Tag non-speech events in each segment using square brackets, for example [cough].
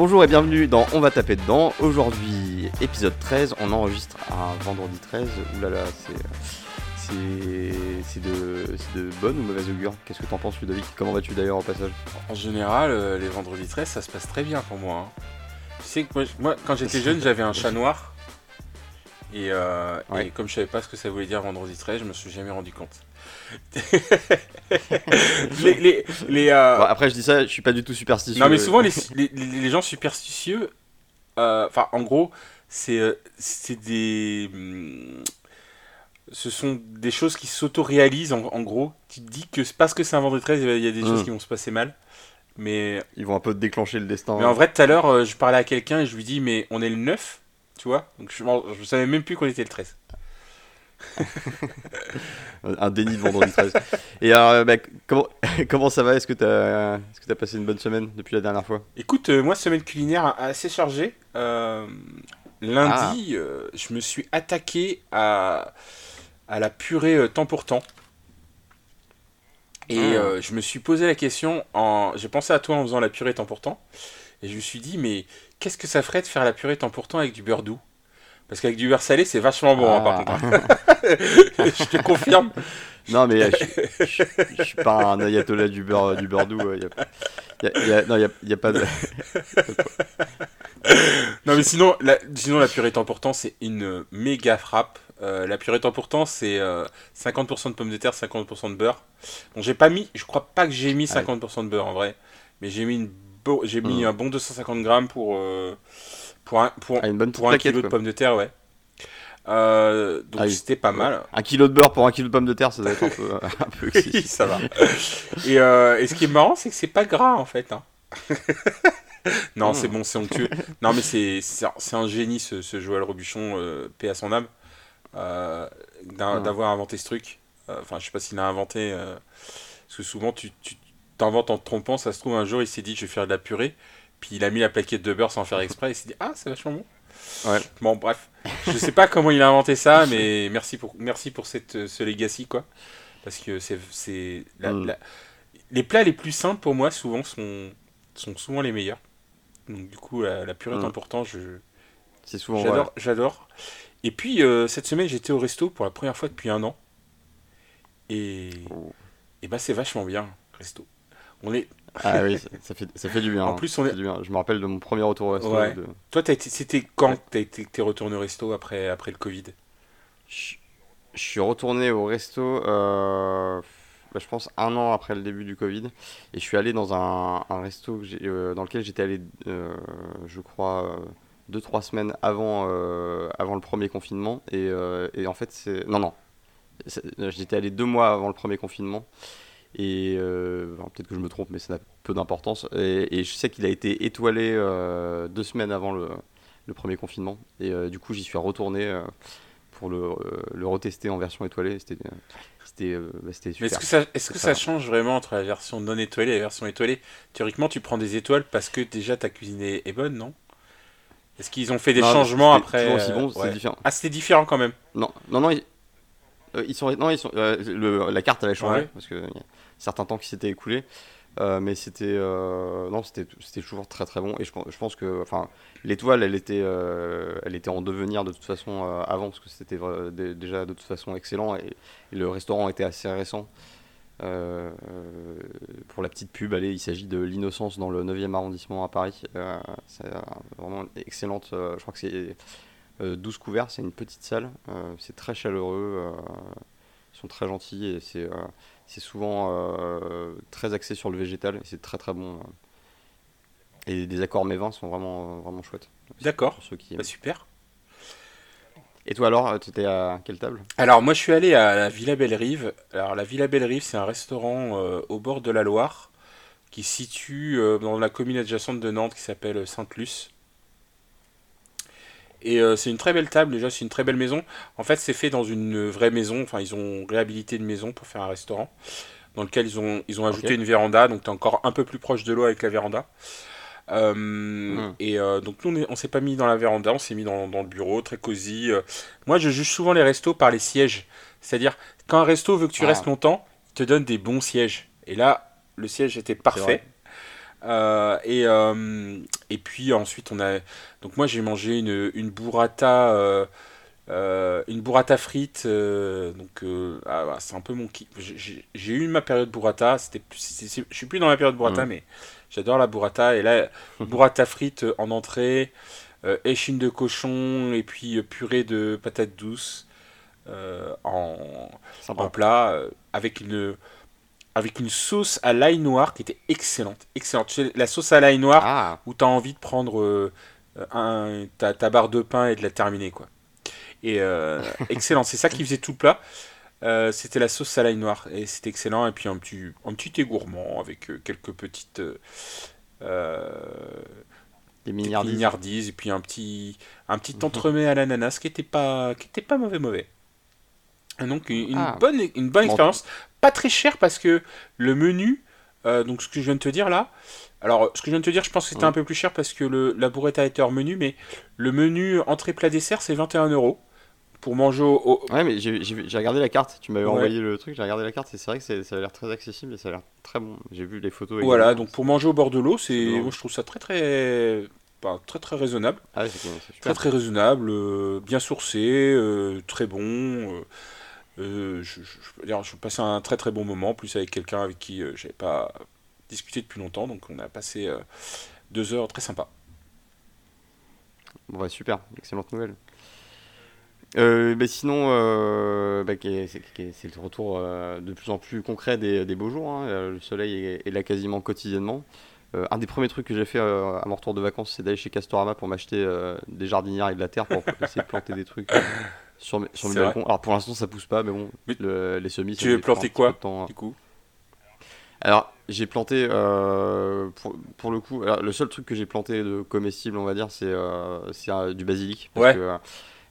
Bonjour et bienvenue dans On va taper dedans. Aujourd'hui, épisode 13, on enregistre un vendredi 13. Oulala, c'est. C'est c'est de, de bonne ou mauvaise augure Qu'est-ce que t'en penses, Ludovic? Comment vas-tu d'ailleurs au passage? En général, euh, les vendredis 13, ça se passe très bien pour moi. hein. Tu sais que moi, quand j'étais jeune, j'avais un chat noir. Et, euh, Ouais. et comme je savais pas ce que ça voulait dire vendredi 13, je me suis jamais rendu compte. [laughs] les, les, les, euh, Bon, Après, je dis ça, je suis pas du tout superstitieux. Non, mais souvent, les, gens superstitieux, euh, enfin, en gros, c'est euh, des. hum, Ce sont des choses qui s'auto-réalisent, en, en gros. Tu te dis que parce que c'est un vendredi 13, il y a des choses Mm. qui vont se passer mal. Mais, Ils vont un peu déclencher le destin. mais en vrai, tout à l'heure, je parlais à quelqu'un et je lui dis, mais on est le 9, tu vois Donc je, je savais même plus qu'on était le 13. [laughs] Un déni de vendredi 13. et alors, euh, bah, comment, [laughs] comment ça va? Est-ce que que t'as passé une bonne semaine depuis la dernière fois? Écoute, euh, moi, semaine culinaire assez chargée. Euh, lundi, euh, je me suis attaqué à, à la purée temps pour temps. Et Ah. je me suis posé la question, en... j'ai pensé à toi en faisant la purée temps pour temps. Et je me suis dit, mais qu'est-ce que ça ferait de faire la purée temps pour temps avec du beurre doux? Parce qu'avec du beurre salé, c'est vachement bon, hein, par Ah. contre. [laughs] je te confirme. Non, mais euh, je, je suis pas un ayatollah du beurre, du beurre doux. euh, il n'y a, pas de. [laughs] Non mais sinon la, sinon la purée temps pour temps c'est une méga frappe. Euh, la purée temps pour temps c'est euh, 50% de pommes de terre, 50% de beurre. Bon j'ai pas mis, je crois pas que j'ai mis Ah 50% de beurre en vrai, mais j'ai mis une j'ai mis Mhm. un bon 250 grammes pour euh, pour un pour, Ah, une bonne petite pour un plaquette. kilo de pommes de terre ouais. Euh, donc Ah oui. c'était pas mal. Un kilo de beurre pour un kilo de pommes de terre, ça doit être un peu, [laughs] un peu Oui, ça va. Et, euh, et ce qui est marrant, c'est que c'est pas gras en fait. hein. [laughs] non, c'est bon, c'est onctueux. Non, mais c'est un- génie ce, ce Joël Robuchon, euh, paix à son âme, euh, d'un- Mm. d'avoir inventé ce truc. Enfin, je sais pas s'il a inventé. parce que souvent, tu t'inventes en te trompant. Ça se trouve, un jour, il s'est dit, je vais faire de la purée. Puis il a mis la plaquette de beurre sans faire exprès. Il s'est dit, ah, c'est vachement bon. Ouais. Bon, bref. Je sais pas comment il a inventé ça, [laughs] mais merci pour, merci pour cette, ce legacy, quoi. Parce que c'est. Mm. Les plats les plus simples pour moi, souvent, sont, sont souvent les meilleurs. Donc, du coup, la, la purée Mm. est important. Je, C'est souvent j'adore, j'adore. Et puis, euh, cette semaine, j'étais au resto pour la première fois depuis un an. Et. Oh. Et bah, c'est vachement bien, resto. On est. Ah oui, ça, fait, ça fait du bien. En hein. plus, on Ça est- fait du bien. Je me rappelle de mon premier retour au resto. Ouais. de- Toi, c'était quand Ouais. que t'es retourné au resto après, après le Covid? Je, je suis retourné au resto, euh, bah, je pense un an après le début du Covid, et je suis allé dans un, un resto euh, dans lequel j'étais allé, euh, je crois, 2-3 semaines avant, avant le premier confinement. Et, et en fait, c'est. Non, non. J'étais allé deux mois avant le premier confinement. Et euh, peut-être que je me trompe, mais ça n'a peu d'importance. Et, et je sais qu'il a été étoilé euh, deux semaines avant le, le premier confinement. Et euh, du coup, j'y suis retourné euh, pour le, euh, le retester en version étoilée. C'était euh, c'était euh, bah, super. est-ce que, ça, est-ce que Ça change vraiment entre la version non étoilée et la version étoilée? Théoriquement, tu prends des étoiles parce que déjà ta cuisine est, est bonne, non? Est-ce qu'ils ont fait des Non, changements après euh, bon, c'est ouais. différent. Ah, c'était différent quand même. Non, non, non, euh, ils sont, non, ils sont, euh, le- la carte avait changé Ouais. parce que y a certains temps qui s'étaient écoulés, euh, mais c'était, euh, non, c'était, c'était toujours très très bon et je, pense- je pense que, enfin, l'étoile, elle était, euh, elle était en devenir de toute façon euh, avant parce que c'était déjà de toute façon excellent et, et le restaurant était assez récent. Pour la petite pub, allez, il s'agit de l'Innocence dans le 9e arrondissement à Paris. C'est vraiment excellente. je crois que c'est 12 couverts, c'est une petite salle. euh, c'est très chaleureux. euh, ils sont très gentils et c'est euh, c'est souvent euh, très axé sur le végétal et c'est très très bon. euh. Et les accords mes vins sont vraiment, euh, vraiment chouettes. D'accord. Bah, super. Et toi alors, tu étais à quelle table? Alors, moi, je suis allé à la Villa Belle-Rive. Alors, la Villa Belle-Rive, c'est un restaurant euh, au bord de la Loire qui se situe euh, dans la commune adjacente de Nantes qui s'appelle Sainte-Luce. Et euh, c'est une très belle table, déjà, c'est une très belle maison. En fait, c'est fait dans une vraie maison. Enfin, ils ont réhabilité une maison pour faire un restaurant dans lequel ils ont, ils ont ajouté une véranda. Donc, tu es encore un peu plus proche de l'eau avec la véranda. Euh, Mhm. Et euh, donc, nous, on est- on s'est pas mis dans la véranda, on s'est mis dans, dans le bureau, très cosy. Moi, je juge souvent les restos par les sièges. C'est-à-dire, quand un resto veut que tu Ah. restes longtemps, il te donne des bons sièges. Et là, le siège était parfait. Euh, et, euh, et puis ensuite, on a. Donc, moi, j'ai mangé une, une burrata. euh, une burrata frite. donc, ah, c'est un peu mon kiff. J'ai- eu ma période burrata. C'était je suis plus dans la période burrata, mais j'adore la burrata. Et là, [laughs] burrata frite en entrée, échine de cochon, et puis purée de patates douces en, plat avec une avec une sauce à l'ail noir qui était excellente excellente. La sauce à l'ail noir Ah, où tu as envie de prendre euh, un, ta, ta barre de pain et de la terminer quoi. Et euh, [laughs] excellent. C'est ça qui faisait tout le plat. Euh, c'était la sauce à l'ail noir et c'était excellent. Et puis un petit un petit thé gourmand avec quelques petites des mignardises et puis un petit un petit Mhm. entremets à l'ananas qui était pas qui était pas mauvais mauvais. Et donc une, une Ah. bonne une bonne Bon. expérience pas très cher parce que le menu euh, donc ce que je viens de te dire là alors ce que je viens de te dire je pense que c'était un peu plus cher parce que le, la burrata était hors menu mais le menu entrée plat dessert c'est 21 euros pour manger au, au- Ouais, mais j'ai regardé la carte. Tu m'avais Ouais. envoyé le truc, j'ai regardé la carte et c'est vrai que ça a l'air très accessible et ça a l'air très bon. J'ai vu les photos. voilà également. donc pour manger au bord de l'eau c'est moi je trouve ça très très très très raisonnable Ah, Très très raisonnable, euh, bien sourcé, euh, très bon. euh, je, je, je peux dire, je passais un très très bon moment, en plus avec quelqu'un avec qui euh, j'avais pas discuté depuis longtemps, donc on a passé euh, deux heures très sympa. Bon, bah, super, excellente nouvelle. Euh, bah, sinon, euh, bah, c'est le retour euh, de plus en plus concret des, des beaux jours. hein. Euh, Le soleil est, est là quasiment quotidiennement. Euh, un des premiers trucs que j'ai fait euh, à mon retour de vacances, c'est d'aller chez Castorama pour m'acheter euh, des jardinières et de la terre pour essayer de planter des trucs euh, [laughs] sur mes, sur vrai. balcons. Alors pour l'instant, ça pousse pas, mais bon, Mais le- les semis. tu un petit quoi temps, hein. Du coup, Alors, j'ai planté, euh, pour, pour le coup, alors, le seul truc que j'ai planté de comestible, on va dire, c'est euh, euh, du basilic. Parce Ouais. que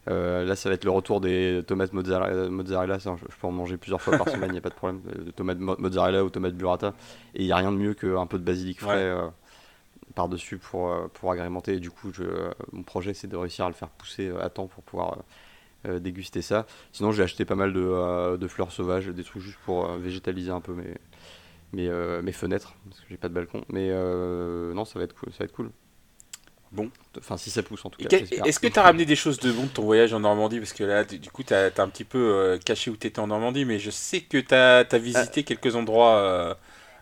euh, là, ça va être le retour des tomates mozzarella. mozzarella ça, je, je peux en manger plusieurs fois par [laughs] semaine, il n'y a pas de problème. De tomates mo- mozzarella ou tomates burrata. Et il n'y a rien de mieux qu'un peu de basilic frais Ouais. par-dessus pour, pour agrémenter. Et du coup, je, mon projet, c'est de réussir à le faire pousser à temps pour pouvoir déguster ça. Sinon, j'ai acheté pas mal de, euh, de fleurs sauvages, des trucs juste pour euh, végétaliser un peu mes, mes, euh, mes fenêtres, parce que j'ai pas de balcon. Mais euh, non, ça va être cool. Ça va être cool. Bon. Enfin, si ça pousse en tout cas. est-ce que tu as ramené des choses de bon de ton voyage en Normandie? Parce que là, du coup, tu as, un petit peu euh, caché où tu étais en Normandie, mais je sais que tu as, visité quelques endroits euh,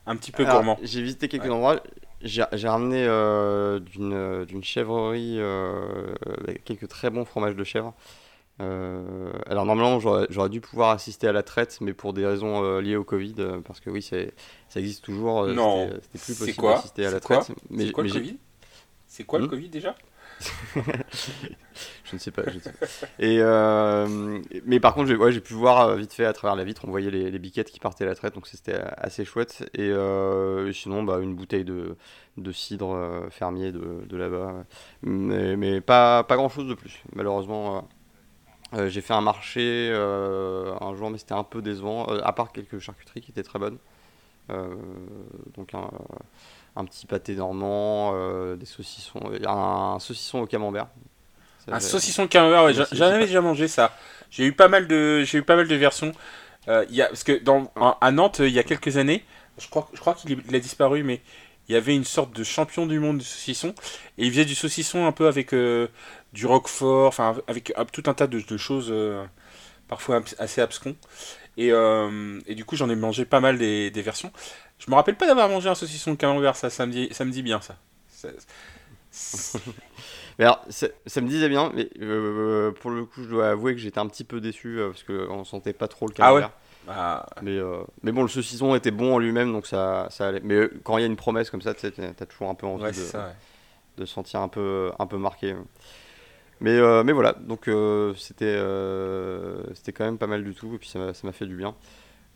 un petit peu gourmands. J'ai visité quelques Ouais. endroits. J'ai ramené euh, d'une euh, chèvrerie euh, quelques très bons fromages de chèvre. Euh, alors normalement j'aurais dû pouvoir assister à la traite, mais pour des raisons euh, liées au Covid, euh, parce que oui ça existe toujours. Non. c'était- plus possible d'assister à la C'est quoi traite. Mais, C'est quoi mais le Covid? C'est quoi le Hmm Covid déjà? [laughs] Je ne sais pas. je ne sais pas. Et mais par contre, j'ai ouais, pu voir vite fait à travers la vitre, on voyait les, les biquettes qui partaient à la traite, donc c'était assez chouette. Et sinon, bah, une bouteille de, de cidre fermier de, de là-bas. Mais, mais pas, pas grand-chose de plus, malheureusement. Euh. J'ai fait un marché euh, un jour, mais c'était un peu décevant, euh, à part quelques charcuteries qui étaient très bonnes. Donc un, un petit pâté normand, des saucissons, un saucisson au camembert. Ça, Un saucisson camembert, ouais, j'en avais déjà mangé ça. J'ai eu pas mal de, j'ai eu pas mal de versions. Y a, parce que dans, à Nantes, il y a quelques années, je crois, je crois qu'il a disparu, mais il y avait une sorte de champion du monde du saucisson. Et il faisait du saucisson un peu avec euh, du roquefort, enfin avec euh, tout un tas de, de choses, euh, parfois assez abscons. Et, euh, et du coup, j'en ai mangé pas mal des, des versions. Je me rappelle pas d'avoir mangé un saucisson camembert, ça, ça me dit, ça me dit bien ça. Ça- Mais alors, ça, ça me disait bien, mais euh, pour le coup, je dois avouer que j'étais un petit peu déçu euh, parce qu'on sentait pas trop le Ah ouais camembert. Ah, Mais, euh, mais bon, le saucisson était bon en lui-même, donc ça, ça allait. Mais euh, quand il y a une promesse comme ça, tu t'as toujours un peu envie ouais, de, ça. ouais. de se sentir un peu, un peu marqué. Mais, euh, mais voilà, donc euh, c'était c'était quand même pas mal du tout, et puis ça m'a fait du bien.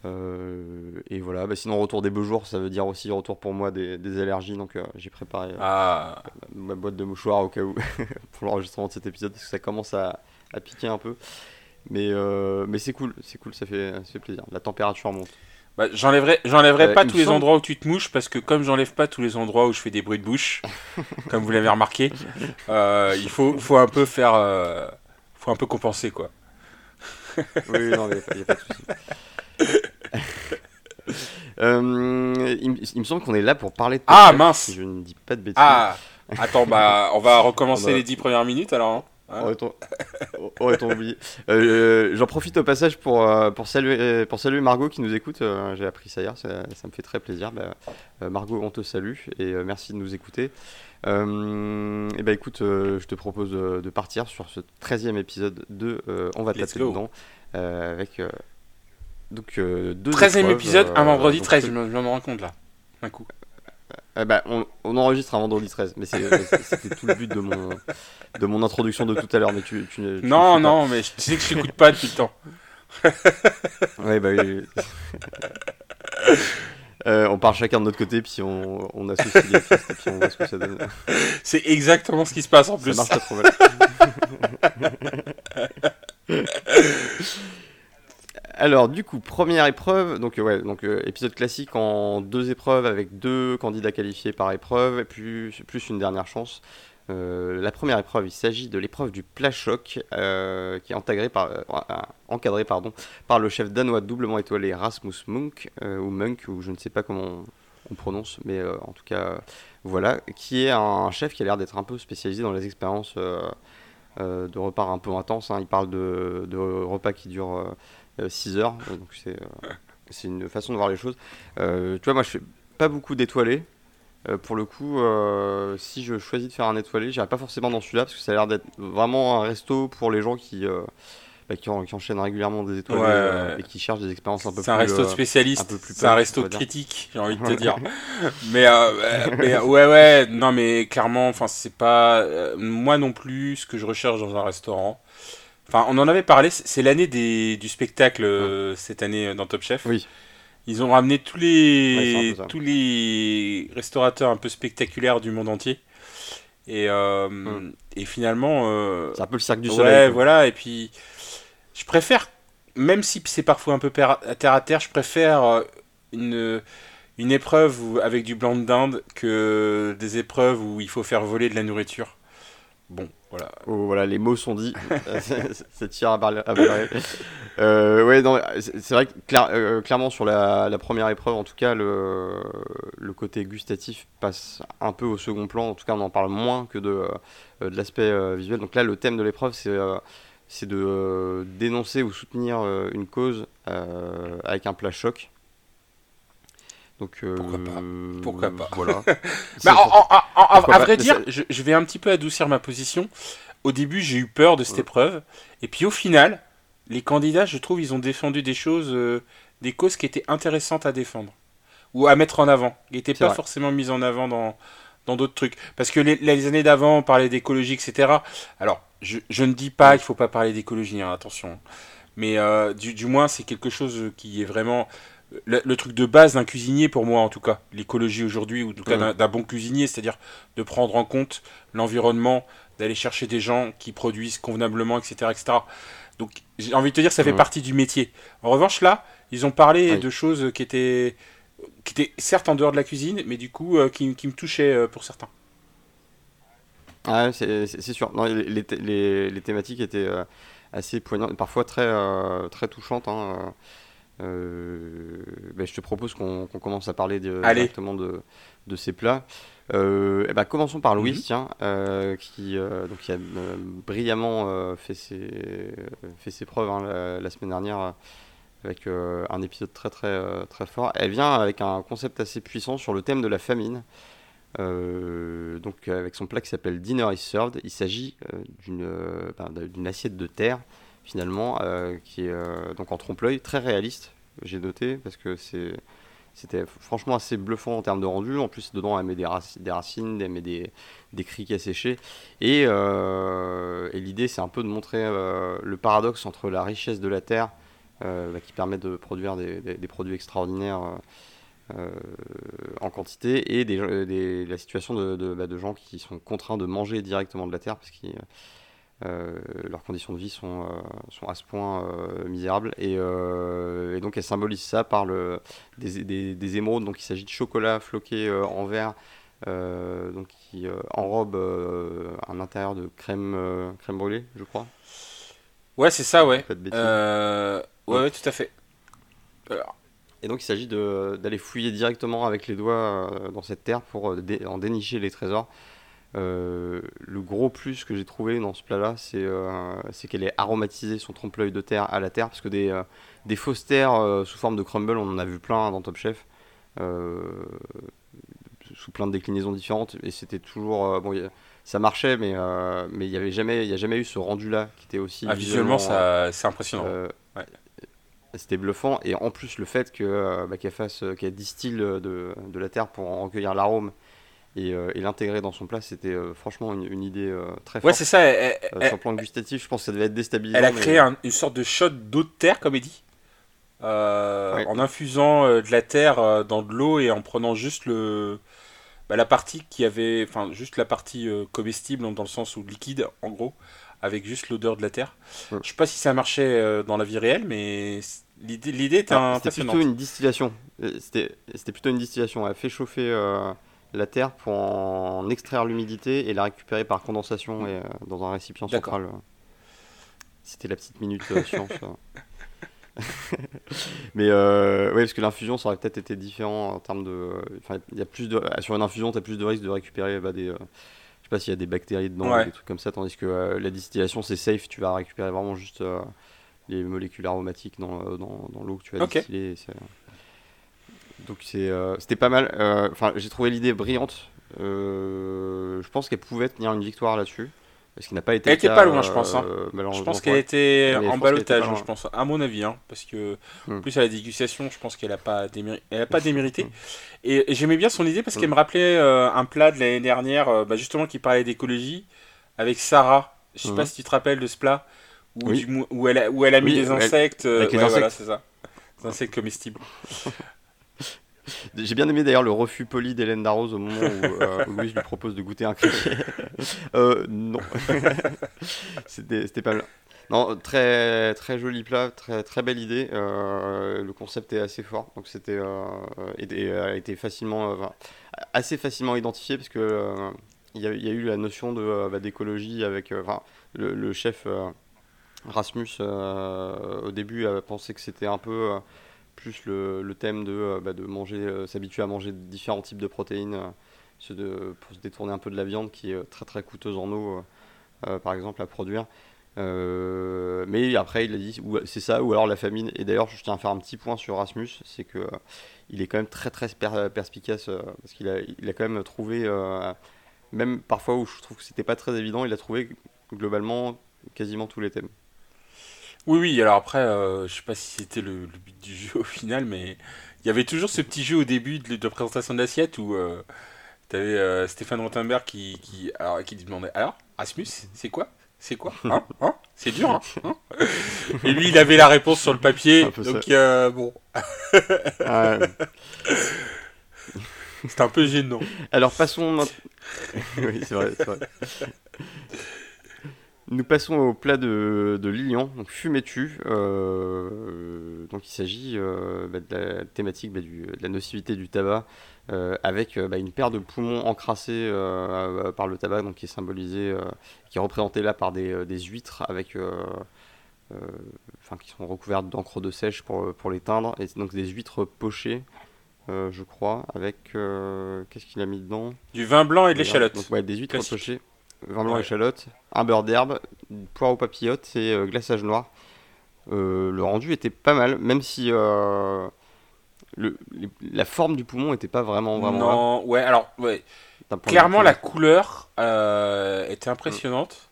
Et voilà, bah, sinon, retour des beaux jours, ça veut dire aussi retour pour moi des, des allergies, donc j'ai préparé Ah, ma boîte de mouchoirs au cas où [laughs] pour l'enregistrement de cet épisode parce que ça commence à, à piquer un peu. Mais, euh, mais c'est cool, c'est cool, ça fait, ça fait plaisir. La température monte. Bah, j'enlèverai, j'enlèverai Euh, pas tous les semble- endroits où tu te mouches parce que comme j'enlève pas tous les endroits où je fais des bruits de bouche, [laughs] comme vous l'avez remarqué, euh, il faut, faut un peu faire, euh, faut un peu compenser quoi. Oui, non, mais il n'y a, pas de souci. [laughs] Il, me- il me semble qu'on est là pour parler de Ah, mince. si je ne dis pas de bêtises. Ah Attends, bah, on va [laughs] recommencer On va- les 10 premières minutes alors. hein. Hein Aurait-on [laughs] oublié. Euh, J'en profite au passage pour, euh, pour, saluer, pour saluer Margot qui nous écoute. Euh, J'ai appris ça hier, ça, ça me fait très plaisir. Bah, Margot, on te salue et merci de nous écouter. Euh, et bah écoute, euh, je te propose de, de partir sur ce 13e épisode de euh, On va taper dedans avec donc deux 13 e épisode, un vendredi donc, 13, je me, je me rends compte là. Un coup. Eh ben, on, on enregistre un vendredi 13, mais c'est- c'était tout le but de mon, de mon introduction de tout à l'heure. Mais tu, tu, tu Non, non, mais je- tu sais que je t'écoute pas depuis le temps. [laughs] Ouais, bah oui. [laughs] Euh, on part chacun de notre côté, puis on, on associe les pistes, et puis on voit ce que ça donne. C'est exactement ce qui se passe en Ça plus. marche pas trop mal. [laughs] Alors, du coup, première épreuve, donc euh, ouais, donc euh, épisode classique en deux épreuves avec deux candidats qualifiés par épreuve et plus, plus une dernière chance. Euh, la première épreuve, il s'agit de l'épreuve du plat qui est par, encadré par le chef danois doublement étoilé Rasmus Munk, ou Munk, ou je ne sais pas comment on, on prononce, mais en tout cas, voilà, qui est un chef qui a l'air d'être un peu spécialisé dans les expériences de repas un peu intenses. hein. Il parle de, de repas qui durent 6 heures, euh, donc c'est euh, c'est une façon de voir les choses. Euh, tu vois, moi je fais pas beaucoup d'étoilés. Euh, pour le coup, euh, si je choisis de faire un étoilé, j'irai pas forcément dans celui-là parce que ça a l'air d'être vraiment un resto pour les gens qui, euh, bah, qui, en- qui enchaînent régulièrement des étoilés Ouais. et qui cherchent des expériences un peu plus. C'est un resto spécialiste, un peu plus c'est un resto critique, j'ai envie de te [laughs] dire. mais, mais, ouais, ouais, non, mais clairement, enfin, c'est pas moi non plus ce que je recherche dans un restaurant. Enfin, on en avait parlé, c'est l'année des- du spectacle euh, cette année euh, dans Top Chef. Oui. Ils ont ramené tous Ouais, les, tous les restaurateurs un peu spectaculaires du monde entier. Et, euh, Mm. et finalement, euh, C'est un peu le cirque du ouais, soleil. quoi. voilà. Et puis, je préfère, même si c'est parfois un peu terre à terre, je préfère une, une épreuve où- avec du blanc de dinde que des épreuves où il faut faire voler de la nourriture. Bon, voilà. Les mots sont dits. ça tire à balles. Euh, ouais, c'est c'est vrai que euh, clairement sur la, première épreuve, en tout cas, le, côté gustatif passe un peu au second plan. En tout cas, on en parle moins que de, euh, de l'aspect euh, visuel. Donc là, le thème de l'épreuve, c'est c'est de dénoncer ou soutenir une cause avec un plat choc. Donc, euh, Pourquoi pas Pourquoi pas Voilà. [laughs] Bah, C'est en- pour- en- en- en- Pourquoi à vrai dire, je, je vais un petit peu adoucir ma position. Au début, j'ai eu peur de cette Ouais. épreuve. Et puis au final, les candidats, je trouve, ils ont défendu des choses, euh, des causes qui étaient intéressantes à défendre. Ou à mettre en avant. Qui n'étaient pas vrai. forcément mises en avant dans dans d'autres trucs. Parce que les, les années d'avant, on parlait d'écologie, etc. Alors, je, je ne dis pas qu'il faut pas parler d'écologie, hein, attention. Mais euh, du, du moins, c'est quelque chose qui est vraiment le, le truc de base d'un cuisinier pour moi en tout cas, l'écologie aujourd'hui ou en tout cas d'un- bon cuisinier, c'est-à-dire de prendre en compte l'environnement, d'aller chercher des gens qui produisent convenablement, etc., etc. Donc j'ai envie de te dire, ça fait partie du métier. En revanche là, ils ont parlé Oui. de choses qui étaient qui étaient certes en dehors de la cuisine, mais du coup euh, qui, qui me touchaient euh, pour certains. Ah, c'est sûr. Non, les, les les- thématiques étaient euh, assez poignantes, parfois très, très touchantes. hein, ben, je te propose qu'on commence à parler de- Allez. directement de, de ces plats. Euh, eh ben, commençons par Louis, Mhm. tiens, euh, qui, euh, donc, qui a euh, brillamment euh, fait, ses, fait ses preuves hein, la, la semaine dernière euh, avec euh, un épisode très, très, euh, très fort. Elle vient avec un concept assez puissant sur le thème de la famine. Euh, donc avec son plat qui s'appelle Dinner is Served, il s'agit euh, d'une euh, ben, d'une assiette de terre finalement euh, qui est euh, donc en trompe-l'œil très réaliste. J'ai noté parce que c'est c'était franchement assez bluffant en termes de rendu. En plus dedans elle met des, des racines, elle met des, des criques asséchés et, euh, et l'idée c'est un peu de montrer euh, le paradoxe entre la richesse de la terre bah, qui permet de produire des, produits extraordinaires. en quantité et la situation de, de- bah, de gens qui sont contraints de manger directement de la terre parce que leurs conditions de vie sont, euh, sont à ce point euh, misérables et, euh, et donc elle symbolise ça par le, des, des- des émeraudes donc il s'agit de chocolat floqué euh, en verre euh, donc qui euh, enrobe euh, un intérieur de crème, euh, crème brûlée je crois Ouais, c'est ça, ouais. Pas de. Euh, ouais, tout à fait. Alors, Et donc il s'agit d'aller fouiller directement avec les doigts dans cette terre pour en dénicher les trésors. Le gros plus que j'ai trouvé dans ce plat-là, c'est qu'elle est aromatisée son trompe-l'œil de terre à la terre, parce que des, des fausses terres sous forme de crumble, on en a vu plein dans Top Chef sous plein de déclinaisons différentes et c'était toujours euh, bon ça marchait mais euh, mais il y avait jamais y a jamais eu ce rendu là qui était aussi ah, visuellement, c'est impressionnant. euh, c'était bluffant et en plus le fait bah, fasse qu'elle distille de, de, la terre pour en recueillir l'arôme et, et l'intégrer dans son plat c'était franchement une, idée très forte ouais c'est ça sur le plan gustatif je pense que ça devait être déstabilisant elle a créé une sorte de shot d'eau de terre comme elle dit en infusant de la terre dans de l'eau et en prenant juste le bah, la partie qui avait, enfin juste la partie euh, comestible dans le sens où liquide en gros, avec juste l'odeur de la terre. Je Je sais pas si ça marchait euh, dans la vie réelle, mais l'idée, l'idée était ah, C'était plutôt une distillation. Euh, c'était, plutôt une distillation. Elle fait chauffer la terre pour en extraire l'humidité et la récupérer par condensation et, dans un récipient central. C'était la petite minute science. [laughs] mais euh, ouais, parce que l'infusion, ça aurait peut-être été différent en termes de. Enfin, il y a plus de. Sur une infusion, tu as plus de risque de récupérer bah, des. Euh, je sais pas s'il y a des bactéries dedans, des trucs comme ça, tandis que euh, la distillation, c'est safe, tu vas récupérer vraiment juste euh, les molécules aromatiques dans, dans, dans l'eau que tu vas distiller. Donc c'était pas mal. Enfin, j'ai trouvé l'idée brillante. je pense qu'elle pouvait tenir une victoire là-dessus. Parce qu'il n'a pas été. Elle était pas loin, je pense. Hein. Euh, je pense qu'elle était en balotage, je pense, à mon avis. Hein, parce que, en hmm. plus, à la dégustation, je pense qu'elle n'a pas, [laughs] démérité. pas démérité. et, j'aimais bien son idée parce qu'elle me rappelait euh, un plat de l'année dernière, euh, bah, justement, qui parlait d'écologie, avec Sarah. Je sais pas hmm. si tu te rappelles de ce plat, où, où, elle, a, où elle a mis des insectes. Avec voilà, c'est ça. Des insectes comestibles. [laughs] [laughs] J'ai bien aimé d'ailleurs le refus poli d'Hélène Darroze au moment où, euh, Louis lui propose de goûter un criquet. [laughs] euh, non. [laughs] C'était pas mal. Non, très, très joli plat, très, très belle idée. Euh, le concept est assez fort, donc c'était euh, a été facilement, assez facilement identifié parce que il y, a eu la notion de bah, d'écologie avec, le, le, chef Rasmus au début a pensé que c'était un peu plus le, thème de, euh, bah, de manger, euh, s'habituer à manger différents types de protéines euh, de, pour se détourner un peu de la viande qui est très très coûteuse en eau, par exemple, à produire. mais après, il a dit c'est ça, ou alors la famine. Et d'ailleurs, je tiens à faire un petit point sur Rasmus c'est que il est quand même très très perspicace parce qu'il a, a quand même trouvé, même parfois où je trouve que c'était pas très évident, il a trouvé globalement quasiment tous les thèmes. Oui, oui, alors après, euh, je sais pas si c'était le, but du [laughs] jeu au final, mais il y avait toujours ce petit jeu au début de, de présentation de l'assiette où euh, tu avais euh, Stéphane Rothenberg qui, qui, alors, qui demandait Alors, Asmus, c'est quoi? C'est quoi? Hein, hein? C'est dur, hein, hein? [laughs] Et lui, il avait la réponse sur le papier, donc bon. Ah [laughs] C'était un peu gênant. Alors passons. oui, c'est vrai, c'est vrai. Nous passons au plat de, de Lilian, donc fumé-tu. Euh, donc il s'agit euh, bah, de la thématique bah, du, de la nocivité du tabac, euh, avec bah, une paire de poumons encrassés par le tabac, donc qui est symbolisé, qui est représenté là par des, des huîtres avec, enfin qui sont recouvertes d'encre de sèche pour, pour les teindre, et donc des huîtres pochées. je crois, avec qu'est-ce qu'il a mis dedans? Du vin blanc et de l'échalote. Donc ouais, des huîtres pochées vin blanc échalote, un beurre d'herbe, poire aux papillotes et euh, glaçage noir. Euh, le rendu était pas mal, même si euh, le, la forme du poumon était pas vraiment vraiment. Non, ouais, alors ouais. Clairement, la couleur était impressionnante.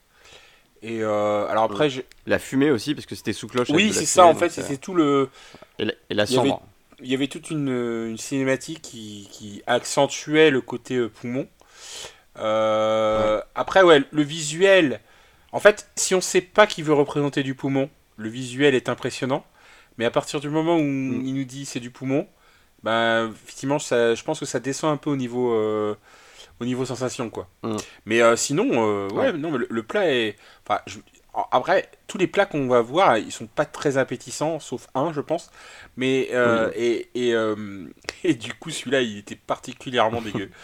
Et alors après, la fumée aussi, parce que c'était sous cloche. Oui, c'est ça, en fait, c'était tout le. Et la, et la. Il y avait toute une, une cinématique qui, qui, accentuait le côté poumon. Euh, après, ouais, le visuel. En fait, si on sait pas qui veut représenter du poumon, le visuel est impressionnant. Mais à partir du moment où mm. il nous dit c'est du poumon, ben effectivement, ça, je pense que ça descend un peu au niveau, euh, au niveau sensation, quoi. Mm. Mais euh, sinon, ouais, non, le, plat est. Enfin, après, tous les plats qu'on va voir, ils sont pas très appétissants, sauf un, je pense. Mais et, et, [laughs] et, du coup, celui-là, il était particulièrement dégueu. [laughs]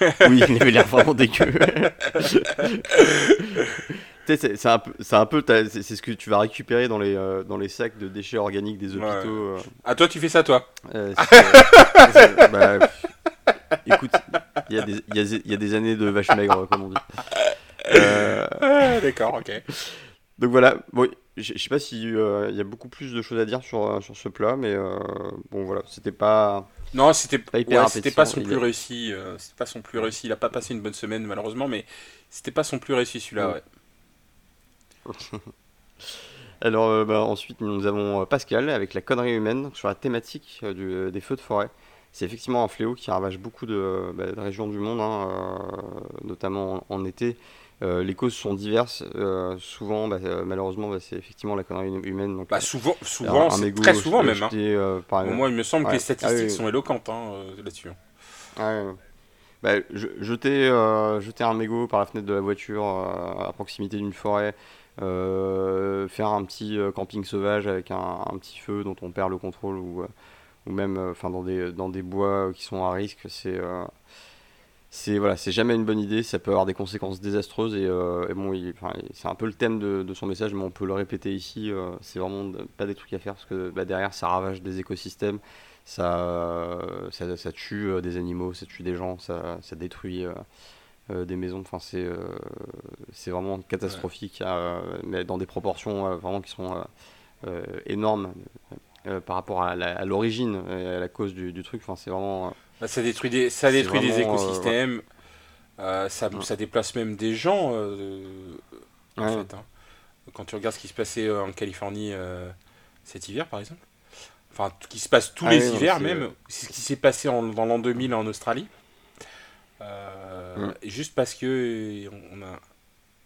[laughs] oui, il avait l'air vraiment dégueu. [laughs] c'est un peu, c'est un peu, c'est ce que tu vas récupérer dans les euh, dans les sacs de déchets organiques des hôpitaux. Ouais. Ah toi, tu fais ça, toi euh, [laughs] bah, Écoute, il y, y, y, a des années de vache maigre, comme on dit. Euh... D'accord, ok. Donc voilà, bon, je sais pas s'il si, euh, y a beaucoup plus de choses à dire sur, sur ce plat, mais euh, bon voilà, c'était pas. Non, c'était pas hyper C'était pas son plus réussi. Euh, c'était pas son plus réussi. Il a pas passé une bonne semaine malheureusement, mais c'était pas son plus réussi celui-là. Ouais. [laughs] Alors bah, ensuite nous avons Pascal avec la connerie humaine sur la thématique du, des feux de forêt. C'est effectivement un fléau qui ravage beaucoup de, bah, de régions du monde, hein, notamment en, en été. Euh, les causes sont diverses. Euh, souvent, bah, euh, malheureusement, bah, c'est effectivement la connerie humaine. Donc, bah, souvent, souvent très souvent même. Hein. moi, il me semble que les statistiques sont éloquentes hein, là-dessus. Jeter, jeter un mégot par la fenêtre de la voiture à proximité d'une forêt, faire un petit camping sauvage avec un, petit feu dont on perd le contrôle ou, ou même enfin dans, des, dans des bois qui sont à risque, c'est c'est voilà, c'est jamais une bonne idée, ça peut avoir des conséquences désastreuses et, euh, bon, c'est un peu le thème de, son message, mais on peut le répéter ici. Euh, c'est vraiment pas des trucs à faire parce que bah, derrière ça ravage des écosystèmes, ça, ça, tue euh, des animaux, ça tue des gens, ça, ça détruit des maisons. Enfin, c'est c'est vraiment catastrophique, mais dans des proportions vraiment qui sont énormes par rapport à l'origine et à la cause du, du truc. Enfin, c'est vraiment bah, ça détruit des, ça détruit des euh, écosystèmes. Euh, ça, ça, déplace même des gens. Euh, en fait, hein. Quand tu regardes ce qui se passait en Californie cet hiver, par exemple. Enfin, ce qui se passe tous ah les hivers, même. C'est ce qui s'est passé en, dans l'an 2000 en Australie. Juste parce que on a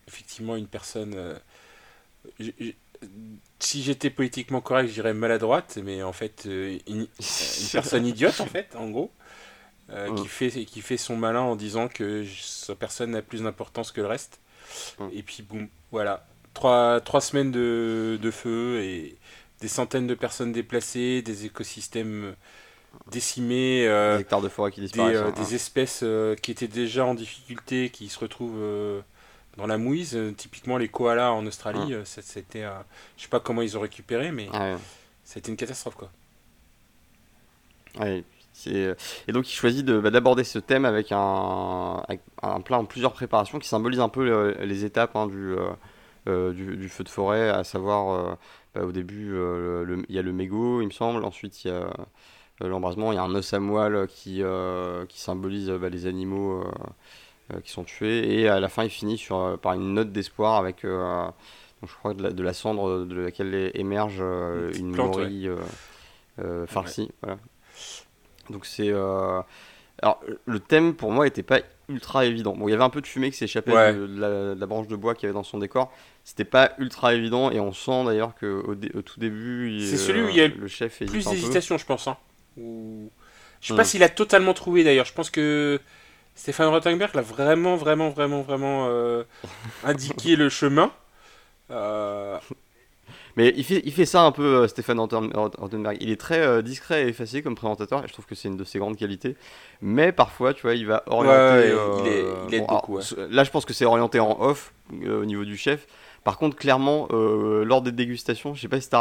effectivement une personne. si j'étais politiquement correct, je dirais maladroite, mais en fait, une, [laughs] une personne idiote, en fait, en gros. Euh, qui, fait, qui fait son malin en disant que sa personne n'a plus d'importance que le reste. Et puis, boum, voilà. Trois, trois semaines de, de, feu et des centaines de personnes déplacées, des écosystèmes décimés, euh, des hectares de forêt qui disparaissent, des, euh, des espèces qui étaient déjà en difficulté, qui se retrouvent dans la mouise. typiquement, les koalas en Australie, c'était, je sais pas comment ils ont récupéré, mais ah ça a été une catastrophe, quoi. Ouais, et donc il choisit bah, d'aborder ce thème avec un, un, plat en plusieurs préparations qui symbolise un peu euh, les étapes hein, euh, du, du, feu de forêt, à savoir bah, au début il y a le mégot il me semble, ensuite il y a l'embrasement, il y a un os à moelle qui, qui symbolise bah, les animaux qui sont tués et à la fin il finit sur, par une note d'espoir avec je crois de la, cendre de laquelle émerge une, morille farcie. Voilà. Donc c'est. Euh, alors, le thème pour moi était pas ultra évident. Bon, il y avait un peu de fumée qui s'échappait de, la, branche de bois qu'il y avait dans son décor. C'était pas ultra évident et on sent d'ailleurs qu'au au tout début. C'est celui où il y a le chef plus d'hésitation, je pense. Hein. Ou... Je sais pas hmm. s'il a totalement trouvé d'ailleurs. Je pense que Stéphane Rottenberg l'a vraiment, vraiment, vraiment, vraiment euh, [laughs] indiqué le chemin. Euh, mais il fait, il fait ça un peu, euh, Stéphane Ortenberg. Il est très euh, discret et effacé comme présentateur, et je trouve que c'est une de ses grandes qualités. Mais parfois, tu vois, il va orienter. il, est, beaucoup. Là, je pense que c'est orienté en off euh, au niveau du chef. Par contre, clairement, lors des dégustations, je sais pas si tu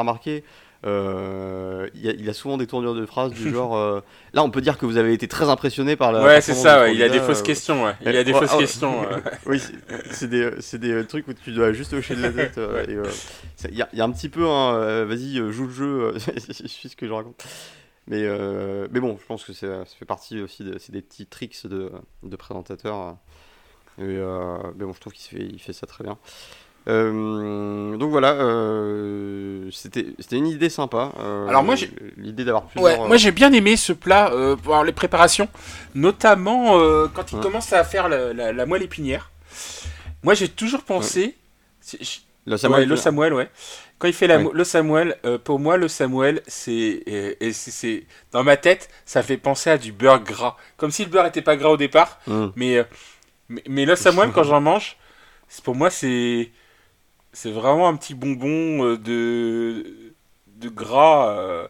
euh, il, a, souvent des tournures de phrases du [laughs] genre. Euh, là, on peut dire que vous avez été très impressionné par la. Ouais, c'est ça, il a des fausses questions. Ouais. Il a des fausses questions. [laughs] oui, c'est des, des, trucs où tu dois juste hocher de la tête. Il y, y, a un petit peu, hein, vas-y, joue le jeu, [laughs] c'est ce que je raconte. Mais, mais bon, je pense que ça fait partie aussi, c'est des petits tricks de, de présentateurs. mais bon, je trouve qu'il fait, il fait ça très bien. Euh, donc voilà, euh, c'était une idée sympa. Euh, Alors moi j'ai l'idée d'avoir plusieurs. Ouais, moi j'ai bien aimé ce plat pour les préparations, notamment quand il commence à faire la, moelle épinière. Moi j'ai toujours pensé. Le Samuel, le Samuel, ouais. Quand il fait la, le Samuel, pour moi le Samuel, c'est c'est dans ma tête, ça fait penser à du beurre gras, comme si le beurre était pas gras au départ, mm. mais, mais, mais le Samuel quand j'en mange, pour moi c'est c'est vraiment un petit bonbon euh, de, de gras. Euh,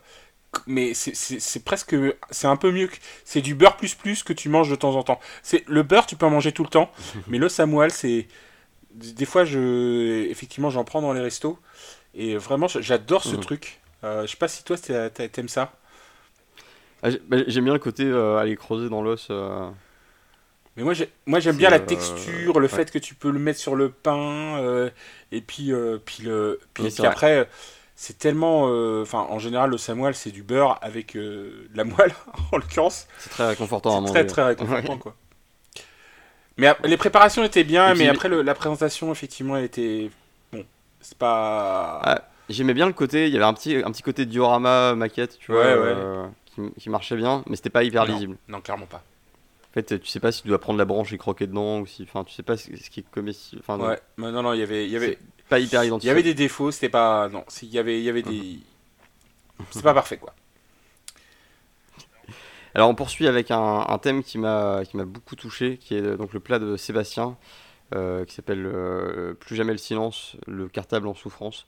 mais c'est presque. C'est un peu mieux que. C'est du beurre plus plus que tu manges de temps en temps. C'est Le beurre, tu peux en manger tout le temps. [laughs] mais le Samuel, c'est. des fois, je, effectivement, j'en prends dans les restos. Et vraiment, j'adore ce Mhm. truc. Euh, je sais pas si toi, t'aimes ça. Ah, bah, J'aime bien le côté euh, aller creuser dans l'os. euh, Mais moi, j'ai- moi j'aime bien la euh, texture, le ouais. fait que tu peux le mettre sur le pain, euh, et puis, euh, puis, le, puis, Oui, puis c'est vrai. après, c'est tellement. euh, Enfin, en général, le samoil, c'est du beurre avec euh, de la moelle, [laughs] en l'occurrence. C'est très réconfortant à manger. très, très réconfortant, quoi. Mais les préparations étaient bien, mais après, le- la présentation, effectivement, elle était. Bon, c'est pas. Ah, J'aimais bien le côté, il y avait un petit, un petit côté diorama maquette, tu vois, Ouais, ouais. euh, qui, qui marchait bien, mais c'était pas hyper Non. lisible. Non, clairement pas. Fait, tu sais pas si tu dois prendre la branche et croquer dedans, ou si, enfin, tu sais pas ce qui est comestible. Enfin, Ouais, mais non, non, il y avait. Il y avait... pas hyper Il y identifié. avait des défauts, c'était pas. Non, il y avait, il y avait des. C'est pas parfait, quoi. [laughs] Alors on poursuit avec un, un thème qui m'a qui m'a beaucoup touché, qui est donc le plat de Sébastien, euh, qui s'appelle euh, Plus jamais le silence, le cartable en souffrance.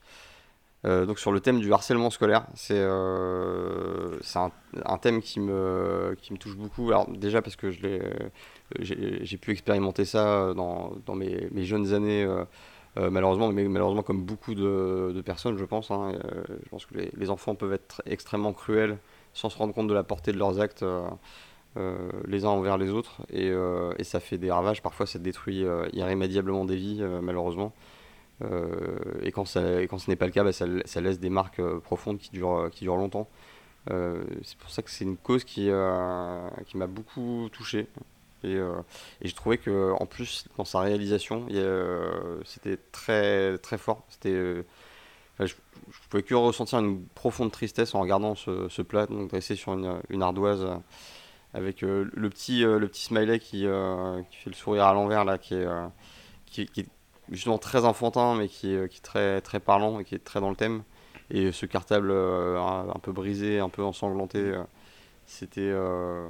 Euh, donc sur le thème du harcèlement scolaire, c'est euh, un, thème qui me qui me touche beaucoup. Alors déjà parce que euh, j'ai pu expérimenter ça dans, dans mes, mes jeunes années. malheureusement, mais malheureusement comme beaucoup de, de personnes, je pense. hein, je pense que les, les enfants peuvent être extrêmement cruels sans se rendre compte de la portée de leurs actes les uns envers les autres et, et ça fait des ravages parfois ça détruit irrémédiablement des vies malheureusement et, quand ça, quand ce n'est pas le cas bah, ça, laisse des marques euh, profondes qui durent, qui durent longtemps. Euh, c'est pour ça que c'est une cause qui, euh, qui m'a beaucoup touché. Et, euh, et j'ai trouvé que en plus dans sa réalisation euh, c'était très très fort. C'était euh, je, je pouvais que ressentir une profonde tristesse en regardant ce, plat dressé sur une, ardoise euh, avec euh, le petit euh, le petit smiley qui, euh, fait le sourire à l'envers là euh, qui est justement très enfantin mais qui est, qui est très très parlant et qui est très dans le thème. Et ce cartable euh, un, peu brisé un peu ensanglanté euh, c'était euh,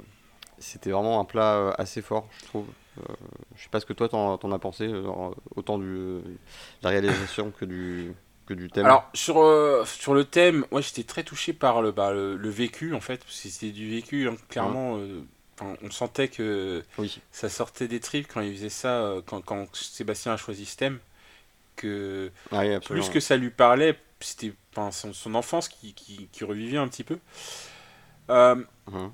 c'était vraiment un plat euh, assez fort je trouve. Euh, je sais pas ce que toi t'en, t'en as pensé euh, autant du, de la réalisation que du que du thème. Alors, sur, euh, sur le thème, moi j'étais très touché par le, bah, le, le vécu en fait, parce que c'était du vécu, hein, clairement. euh, on sentait que oui ça sortait des tripes quand il faisait ça, euh, quand, quand Sébastien a choisi ce thème, que Ah oui, plus que ça lui parlait, c'était enfin, son, son enfance qui, qui, qui revivait un petit peu. Euh, Mhm.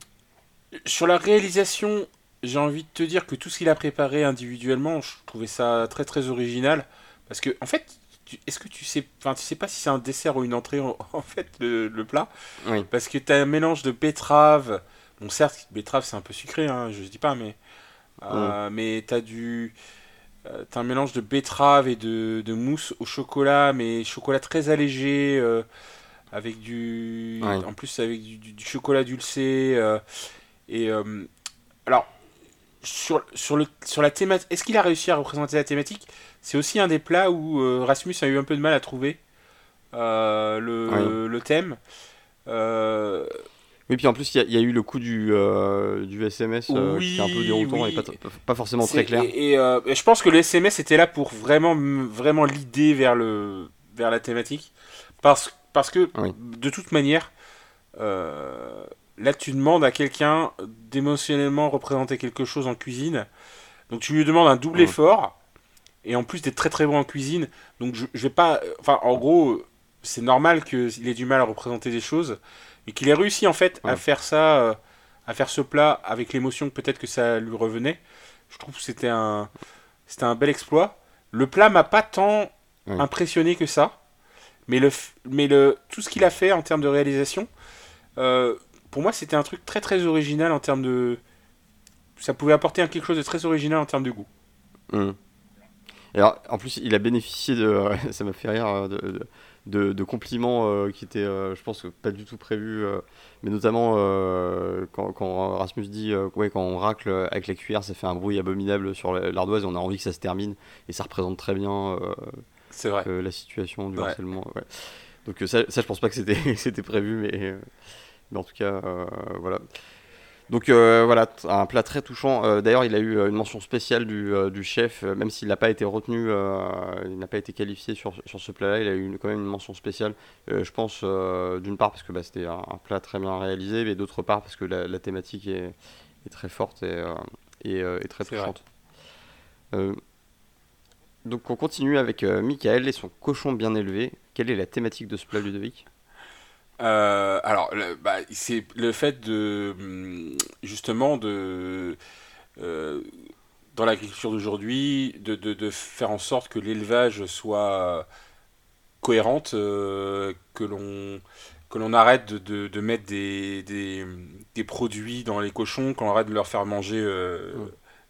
sur la réalisation, j'ai envie de te dire que tout ce qu'il a préparé individuellement, je trouvais ça très très original. Parce que, en fait, tu- est-ce que tu sais, enfin, tu sais pas si c'est un dessert ou une entrée en, [laughs] en fait le, le plat? Oui. Parce que tu as un mélange de betterave. Bon, certes, betterave c'est un peu sucré, hein, je dis pas, mais. euh, Mais tu as du. euh, T'as un mélange de betterave et de, de mousse au chocolat, mais chocolat très allégé, euh, avec du. Ouais. En plus, avec du, du- du chocolat dulcé. et. alors, sur, sur, le, sur la thématique. Est-ce qu'il a réussi à représenter la thématique? C'est aussi un des plats où Rasmus a eu un peu de mal à trouver le, le thème. Euh, Oui, puis en plus, il y, a- il y a eu le coup du, euh, du SMS euh, qui était un peu déroutant oui. et pas, forcément très clair. Et, et, euh, et je pense que le SMS était là pour vraiment, vraiment l'idée vers, le, vers la thématique. Parce, parce que, Oui. de toute manière, euh, là, tu demandes à quelqu'un d'émotionnellement représenter quelque chose en cuisine. Donc, tu lui demandes un double Ouais. effort. Et en plus d'être très très bon en cuisine. Donc, je, je vais pas. Enfin, en gros, c'est normal qu'il ait du mal à représenter des choses. Et qu'il ait réussi, en fait, à faire ça. euh, à faire ce plat avec l'émotion que peut-être que ça lui revenait. Je trouve que c'était un, c'était un bel exploit. Le plat m'a pas tant impressionné que ça, mais le, mais le, tout ce qu'il a fait en termes de réalisation, euh, pour moi, c'était un truc très très original en termes de, ça pouvait apporter un- quelque chose de très original en termes de goût. Hum. Et alors, en plus, il a bénéficié de. [laughs] ça m'a fait rire euh, de, de, de- de compliments euh, qui étaient, euh, je pense, pas du tout prévus. euh, mais notamment euh, quand, quand Rasmus dit euh, ouais, quand on racle avec la cuillère, ça fait un bruit abominable sur la- l'ardoise et on a envie que ça se termine. Et ça représente très bien euh, vrai. euh, la situation du Ouais. harcèlement. ouais. Donc, euh, ça, ça, je pense pas que c'était [laughs] prévu, mais, euh, mais en tout cas, euh, voilà. Donc euh, voilà, un plat très touchant. Euh, D'ailleurs, il a eu euh, une mention spéciale du, euh, du chef, même s'il n'a pas été retenu, il n'a pas été qualifié sur, sur ce plat-là, il a eu une- quand même une mention spéciale. Je pense d'une part parce que bah, c'était un, un plat très bien réalisé, mais d'autre part parce que la, la thématique est, est très forte et, et, et très touchante. Donc on continue avec Michael et son cochon bien élevé. Quelle est la thématique de ce plat Ludovic? Euh, alors, le- bah, c'est le fait de hum, justement de euh, dans l'agriculture d'aujourd'hui de, de- de faire en sorte que l'élevage soit cohérente, euh, que l'on que l'on arrête de, de- mettre des, des, des produits dans les cochons, qu'on arrête de leur faire manger euh,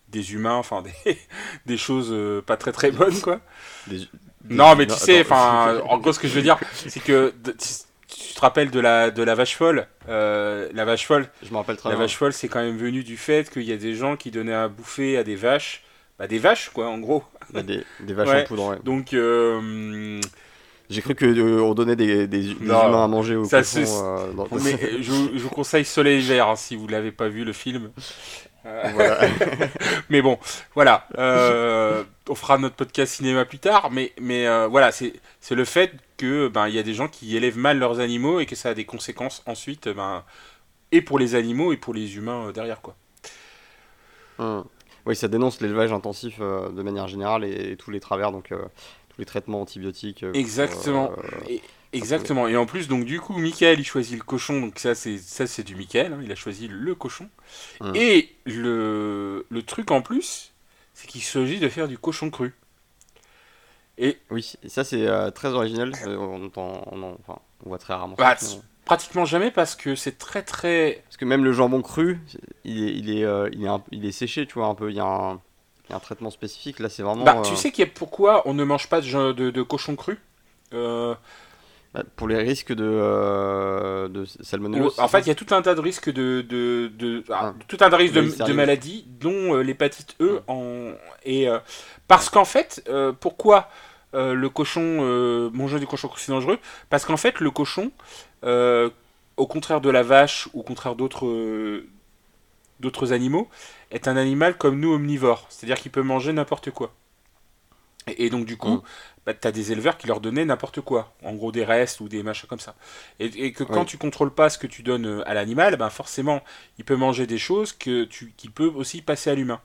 des humains, enfin des, [laughs] des choses pas très très bonnes quoi. Des- Non, mais tu sais, enfin, [laughs] en gros, ce que je veux dire, c'est que tu, te rappelles de la, de la vache folle. euh, la vache folle, Je me rappelle très la bien. vache folle, c'est quand même venu du fait qu'il y a des gens qui donnaient à bouffer à des vaches, bah, des vaches, quoi, en gros. [laughs] Bah, des, des vaches Ouais. en poudre. ouais. Donc, euh, J'ai cru que euh, on donnait des, des, des Non. humains à manger aux Ça, cochons. euh, dans- [laughs] mais je, vous- je vous conseille Soleil Vert hein, si vous l'avez pas vu le film. Euh, Voilà. [laughs] mais bon, voilà. euh, on fera notre podcast cinéma plus tard, mais, mais euh, voilà, c'est c'est le fait que ben il y a des gens qui élèvent mal leurs animaux et que ça a des conséquences ensuite, ben et pour les animaux et pour les humains euh, derrière quoi. Hum. Oui, ça dénonce l'élevage intensif de manière générale et, et tous les travers, donc tous les traitements antibiotiques. Exactement. Et- exactement. Et en plus, donc du coup, Michael il choisit le cochon, donc ça c'est ça c'est du Michael, hein, il a choisi le cochon. Mm. Et le le truc en plus, c'est qu'il s'agit de faire du cochon cru. Oui, et ça c'est euh, très original. euh, on, on, en- enfin, on voit très rarement. Bah, ça, mais- Pratiquement jamais parce que c'est très très Parce que même le jambon cru, il est, il est, euh, il est, un- il est séché, tu vois, un peu. Il y a un, il y a un traitement spécifique. Là, c'est vraiment. Bah, euh, tu sais qu'il y a pourquoi on ne mange pas de, gen- de, de cochon cru? Pour les risques de, euh, de salmonellose. En fait, il y a tout un tas de risques de, de, de- ah, Ah. tout un tas de risques de, maladies, dont euh, l'hépatite E. En, et euh, parce qu'en fait, euh, pourquoi le cochon, euh, manger du cochon c'est dangereux? Parce qu'en fait, le cochon, au contraire de la vache ou au contraire d'autres d'autres animaux, est un animal comme nous omnivore, c'est-à-dire qu'il peut manger n'importe quoi. Et, donc du coup, Mm. bah, tu as des éleveurs qui leur donnaient n'importe quoi, en gros des restes ou des machins comme ça. Et, et que quand Oui. tu contrôles pas ce que tu donnes euh, à l'animal, ben forcément, il peut manger des choses que tu, qui peuvent aussi passer à l'humain.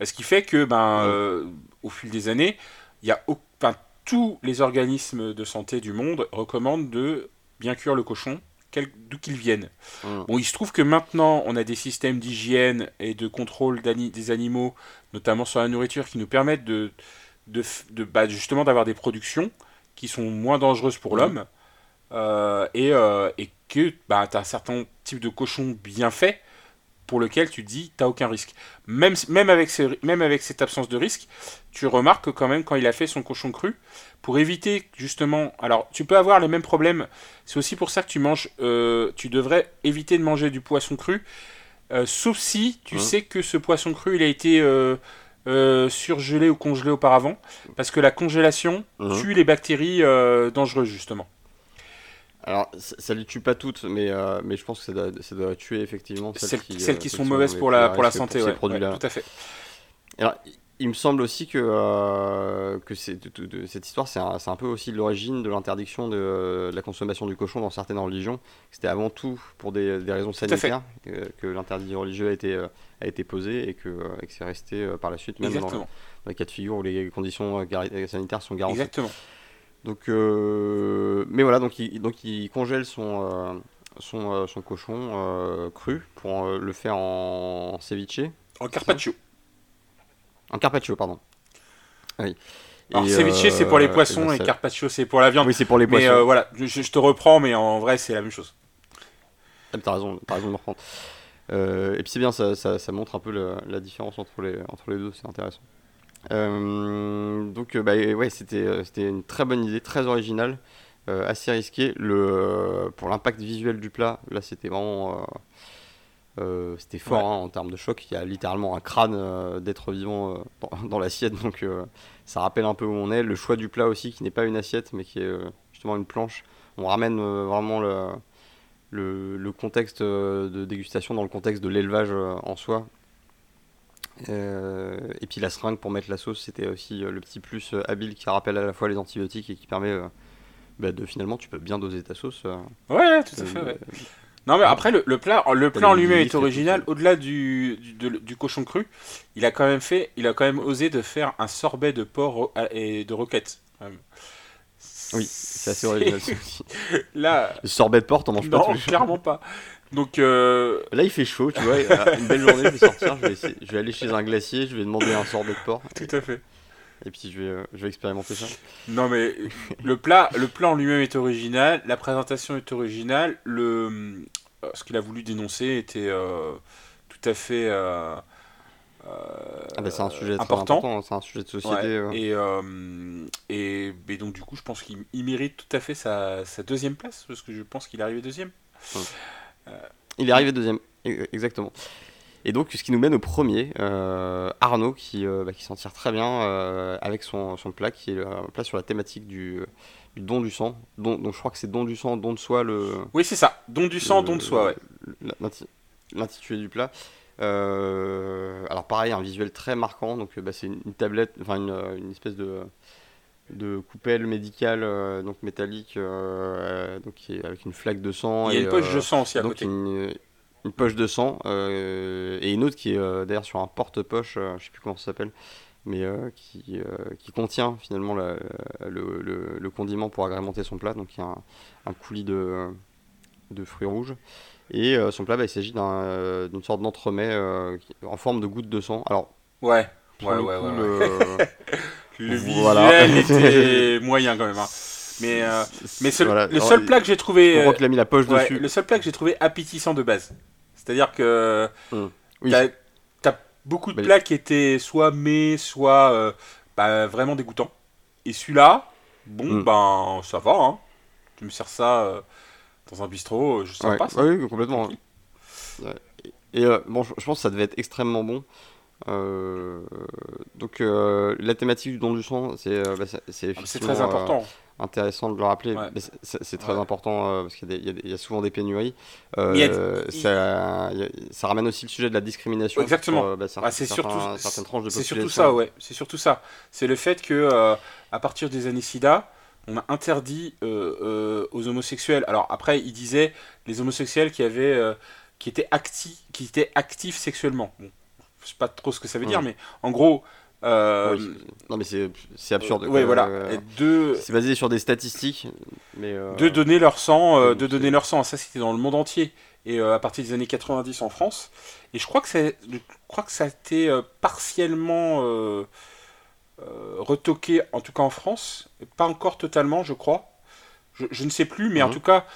Euh, Ce qui fait que, ben, Mm. euh, au fil des années, il y a, tous les organismes de santé du monde recommandent de bien cuire le cochon, d'où qu'il vienne. Mm. Bon, il se trouve que maintenant, on a des systèmes d'hygiène et de contrôle des animaux, notamment sur la nourriture, qui nous permettent de, de, bah, justement d'avoir des productions qui sont moins dangereuses pour Mhm. l'homme euh, et, euh, et que bah, tu as un certain type de cochon bien fait pour lequel tu te dis t'as aucun risque. Même, même, avec ce- même avec cette absence de risque, tu remarques que quand même quand il a fait son cochon cru, pour éviter justement, alors tu peux avoir les mêmes problèmes, c'est aussi pour ça que tu manges, euh, tu devrais éviter de manger du poisson cru, euh, sauf si tu Mhm. sais que ce poisson cru il a été euh, euh, surgelé ou congelé auparavant, parce que la congélation Mhm. tue les bactéries euh, dangereuses justement. Alors, ça, ça les tue pas toutes, mais, euh, mais je pense que ça doit, ça doit tuer effectivement celles, Celles, qui, celles euh, qui celles sont mauvaises pour la, pour la santé, ces ouais, ouais, produits-là. tout à fait. Alors, il me semble aussi que, euh, que c'est, de, de- cette histoire, c'est un, un peu aussi l'origine de l'interdiction de, la consommation du cochon dans certaines religions. C'était avant tout pour des, des raisons sanitaires que, que l'interdit religieux a été, euh, a été posé et que, euh, et que c'est resté euh, par la suite, même dans, les cas de figure où les conditions euh, sanitaires sont garanties. Exactement. Donc, euh, mais voilà, donc il, donc il congèle son, euh, son, euh, son cochon cru pour le faire en ceviche, En carpaccio. en carpaccio, pardon. Oui. Alors Et, ceviche c'est pour les poissons ben, et carpaccio c'est pour la viande. Oui, c'est pour les mais poissons. euh, voilà, je, je te reprends, mais en vrai c'est la même chose. Ah, mais T'as raison, t'as raison de me reprendre. Euh, et puis c'est bien, ça, ça, ça montre un peu la différence entre les, entre les deux, c'est intéressant. Euh, donc euh, bah, ouais, c'était c'était une très bonne idée, très originale, assez risquée. Le, pour l'impact visuel du plat, là c'était vraiment... euh, c'était fort Ouais. hein, en termes de choc. Il y a littéralement un crâne euh, d'être vivant euh, dans, dans l'assiette, donc ça rappelle un peu où on est. Le choix du plat aussi, qui n'est pas une assiette, mais qui est justement une planche. On ramène vraiment le, le, le contexte euh, de dégustation dans le contexte de l'élevage euh, en soi. Euh, et puis la seringue pour mettre la sauce, c'était aussi le petit plus habile qui rappelle à la fois les antibiotiques et qui permet bah, de finalement, tu peux bien doser ta sauce. Ouais, tout à fait. ouais. Non, mais après, le, le plat, le plat en les lui-même est original. Au-delà du, du, de- du cochon cru, il a quand même fait, il a quand même osé de faire un sorbet de porc et de roquette. Oui, c'est assez original. [laughs] Là, Le sorbet de manges pas tous non, les jours. clairement pas. Donc, euh, Là, il fait chaud, tu vois. Une belle journée, je vais sortir, je vais, essayer- je vais aller chez un glacier, je vais demander un sorbet de porc. tout à fait. Et puis, je vais, euh, je vais expérimenter ça. Non mais le plat, le plat en lui-même est original, la présentation est originale, le euh, ce qu'il a voulu dénoncer était euh, tout à fait Ah bah, c'est un sujet important. important, c'est un sujet de société. Ouais, euh. et, euh, et, et donc du coup je pense qu'il il mérite tout à fait sa, sa deuxième place parce que je pense qu'il est arrivé deuxième. Il est arrivé deuxième, e- exactement. Et donc, ce qui nous mène au premier, euh, Arnaud, qui, euh, bah, qui s'en tire très bien euh, avec son, son plat, qui est un plat sur la thématique du, du don du sang. Don, donc, je crois que c'est don du sang, don de soi, le, Oui c'est ça, don du sang, le- don de soi ouais. L'intitulé du plat. Euh, alors pareil, un visuel très marquant. Donc euh, bah, c'est une, tablette, enfin une, euh, une espèce de, de coupelle médicale, donc métallique, donc avec une flaque de sang. Il y a et, une poche de sang aussi à donc côté. une, une poche de sang euh, et une autre qui est euh, d'ailleurs sur un porte-poche, euh, je sais plus comment ça s'appelle, mais qui, qui contient finalement la- le, le- le condiment pour agrémenter son plat. Donc il y a un, un coulis de, de fruits rouges. Et euh, son plat, bah, il s'agit euh, d'une sorte d'entremet euh, en forme de goutte de sang. Alors, Ouais. Ouais, ouais, coup, ouais, ouais. [laughs] le- Le Voilà. visuel était moyen quand même. hein. Mais, mais seul- Voilà. le seul il- plat que j'ai trouvé, euh, qu'il a mis la poche ouais, dessus. le seul plat que j'ai trouvé appétissant de base. C'est-à-dire que Oui. t'as as beaucoup de Mais- plats qui étaient soit mets, soit bah, vraiment dégoûtants. Et celui-là, bon, Mm. ben ça va. Hein. Tu me sers ça dans un bistrot, euh, je Ouais, pas ça. ouais, oui, complètement. Ouais. Et euh, bon, je, je pense que ça devait être extrêmement bon. Euh, donc, euh, la thématique du don du sang, c'est bah, c'est- c'est Ah, très euh, important. intéressant de le rappeler. Ouais. mais c'est- très Ouais. important euh, parce qu'il y, a y y souvent des pénuries. Euh, Mais il y a- il- ça, il y a- ça ramène aussi le sujet de la discrimination. Exactement. sur, euh, bah, Ah, c'est certains- surtout, certaines tranches de c'est surtout ça, ouais. C'est surtout ça. C'est le fait que euh, à partir des années SIDA, on a interdit euh, euh, aux homosexuels. Alors après, il disait les homosexuels qui avaient, euh, qui étaient actifs, qui étaient actifs sexuellement. Bon, je sais pas trop ce que ça veut dire, mais en gros, euh, Oui, c'est- non, mais c'est absurde. ouais, voilà. Euh, de, c'est basé sur des statistiques, mais euh, de donner leur sang, de donner leur sang. Ça, c'était dans le monde entier. Et à partir des années 90 en France. Et je crois que, c'est- je crois que ça a été partiellement retoqué, en tout cas en France. Pas encore totalement, je crois. Je, je ne sais plus, mais en Mhm. tout cas,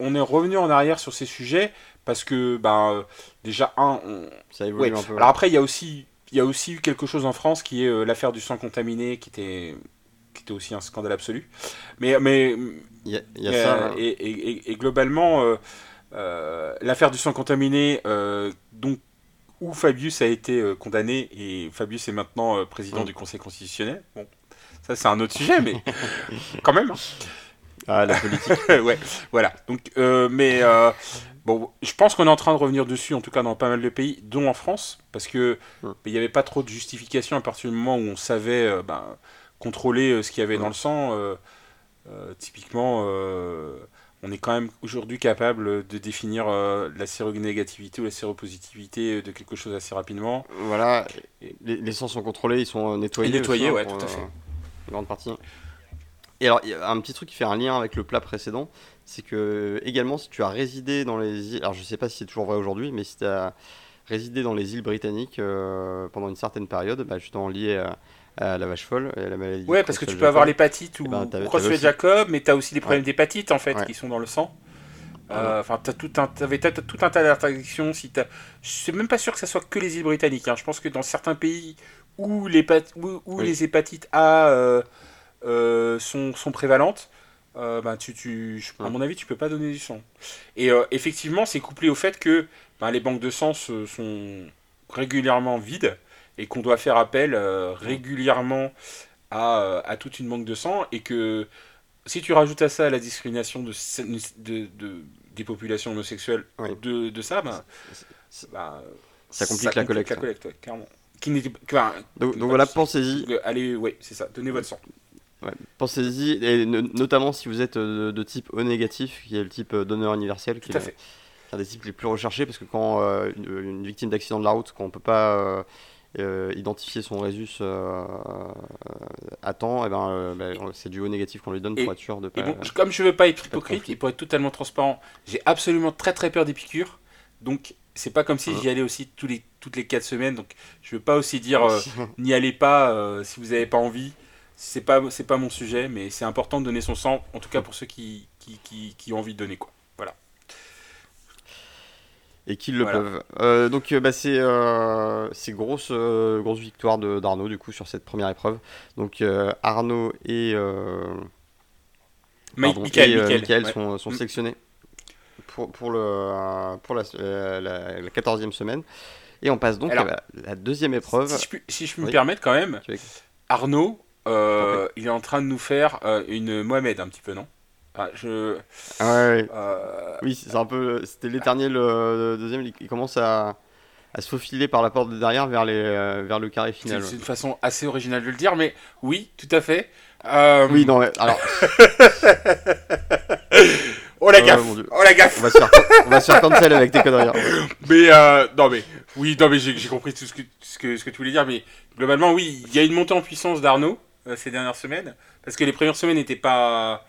on est revenu en arrière sur ces sujets parce que, ben, euh, déjà, un, on, ça évolue Ouais. un peu. Alors après, il y a aussi, il y a aussi eu quelque chose en France qui est euh, l'affaire du sang contaminé, qui était, qui était aussi un scandale absolu. Mais, mais y a, y a euh, ça. hein. et, et- et- et globalement, euh, euh, l'affaire du sang contaminé, euh, donc où Fabius a été euh, condamné et Fabius est maintenant euh, président Mm. du Conseil constitutionnel. Bon, ça c'est un autre sujet, mais [laughs] quand même. hein. Ah, la politique. [laughs] ouais, voilà. Donc, euh, mais euh, bon, je pense qu'on est en train de revenir dessus, en tout cas dans pas mal de pays, dont en France, parce que Mm. il n'y avait pas trop de justification à partir du moment où on savait euh, ben, contrôler ce qu'il y avait Mm. dans le sang. typiquement, on est quand même aujourd'hui capable de définir euh, la séronégativité ou la séropositivité de quelque chose assez rapidement. voilà, les, les sont contrôlés, ils sont euh, nettoyés. Et nettoyés, ouais, tout à fait. Une grande partie. Et alors, il y a un petit truc qui fait un lien avec le plat précédent, c'est que également, si tu as résidé dans les îles, alors je sais pas si c'est toujours vrai aujourd'hui, mais si tu as résidé dans les îles britanniques euh, pendant une certaine période, bah, justement lié à, à la vache folle et à la maladie. Ouais, parce que tu peux avoir l'hépatite ou Eh ben, aussi- Jacob, mais tu as aussi des problèmes Ouais. d'hépatite en fait Ouais. qui sont dans le sang. Voilà. Euh, Enfin, tu tout un, avais tout un tas d'interdictions. Si t'as- je suis même pas sûr que ça soit que les îles britanniques. hein. Je pense que dans certains pays où les, où, où Oui. les hépatites A euh, euh, sont, sont prévalentes, euh, ben, tu, tu, je- à mon avis, tu peux pas donner du sang. Et euh, effectivement, c'est couplé au fait que ben, les banques de sang se- sont régulièrement vides et qu'on doit faire appel euh, régulièrement à, euh, à toute une banque de sang et que si tu rajoutes à ça la discrimination de, de, de- des populations homosexuelles Oui. de, de ça, C'est- ben, Ça complique la collecte. La collecte, ouais, clairement. Qui n'était- enfin, Donc, donc voilà, pensez-y. le- allez, ouais, c'est ça, donnez votre sang. Ouais, Pensez-y, et no- notamment si vous êtes euh, de type O négatif, qui est le type euh, donneur universel, qui Tout à est, fait. un des types les plus recherchés parce que quand euh, une, une victime d'accident de la route, quand on peut pas euh, euh, identifier son résus euh, à temps, et ben, euh, ben, c'est du haut négatif qu'on lui donne pour être sûr de Et pas. bon, comme je veux pas être hypocrite et pour être totalement transparent, j'ai absolument très très peur des piqûres. Donc c'est pas comme si j'y allais aussi tous les, toutes les 4 semaines. Donc je veux pas aussi dire euh, [laughs] n'y allez pas euh, si vous n'avez pas envie. C'est pas, c'est pas mon sujet, mais c'est important de donner son sang, en tout cas pour ceux qui, qui, qui, qui ont envie de donner. quoi. Et qu'ils le Voilà. peuvent. Euh, donc euh, bah, c'est euh, c'est grosse euh, grosse victoire d'Arnaud du coup sur cette première épreuve. Donc Arnaud et, pardon, Michael, et, Michael, Michael ouais. sont, sont Mm. sélectionnés pour pour le pour la, la, la 14e semaine et on passe donc Alors, à la, la deuxième épreuve. Si je, puis- si me permettre quand même, Arnaud, il est en train de nous faire une Mohamed un petit peu, non? Ah, je, Ah ouais, euh, Oui, c'est un peu c'était l'éternel euh, deuxième. Il, commence à à se faufiler par la porte de derrière vers les euh, vers le carré final. c'est une façon assez originale de le dire, mais oui, tout à fait. Euh, Oui, non, mais alors [laughs] Oh la gaffe. Oh la gaffe on va se faire on va se faire cancel avec tes conneries. hein. [laughs] Mais non mais oui non mais j'ai compris tout ce que, ce que ce que tu voulais dire mais globalement oui il y a une montée en puissance d'Arnaud ces dernières semaines parce que les premières semaines n'étaient pas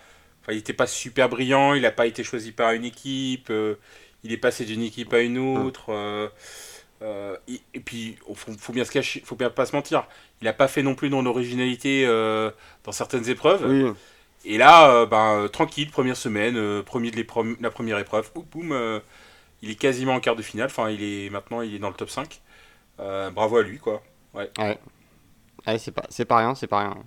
enfin il était pas super brillant il n'a pas été choisi par une équipe euh, il est passé d'une équipe à une autre euh, euh, et, et puis faut, faut bien se cacher faut bien pas se mentir il n'a pas fait non plus dans l'originalité euh, dans certaines épreuves Oui. et là, euh, ben, tranquille, première semaine, premier de la première épreuve, boum, boum, il est quasiment en quart de finale. Enfin, il est maintenant, il est dans le top 5. Euh, bravo à lui, quoi. Ouais, c'est pas, c'est pas rien, c'est pas rien.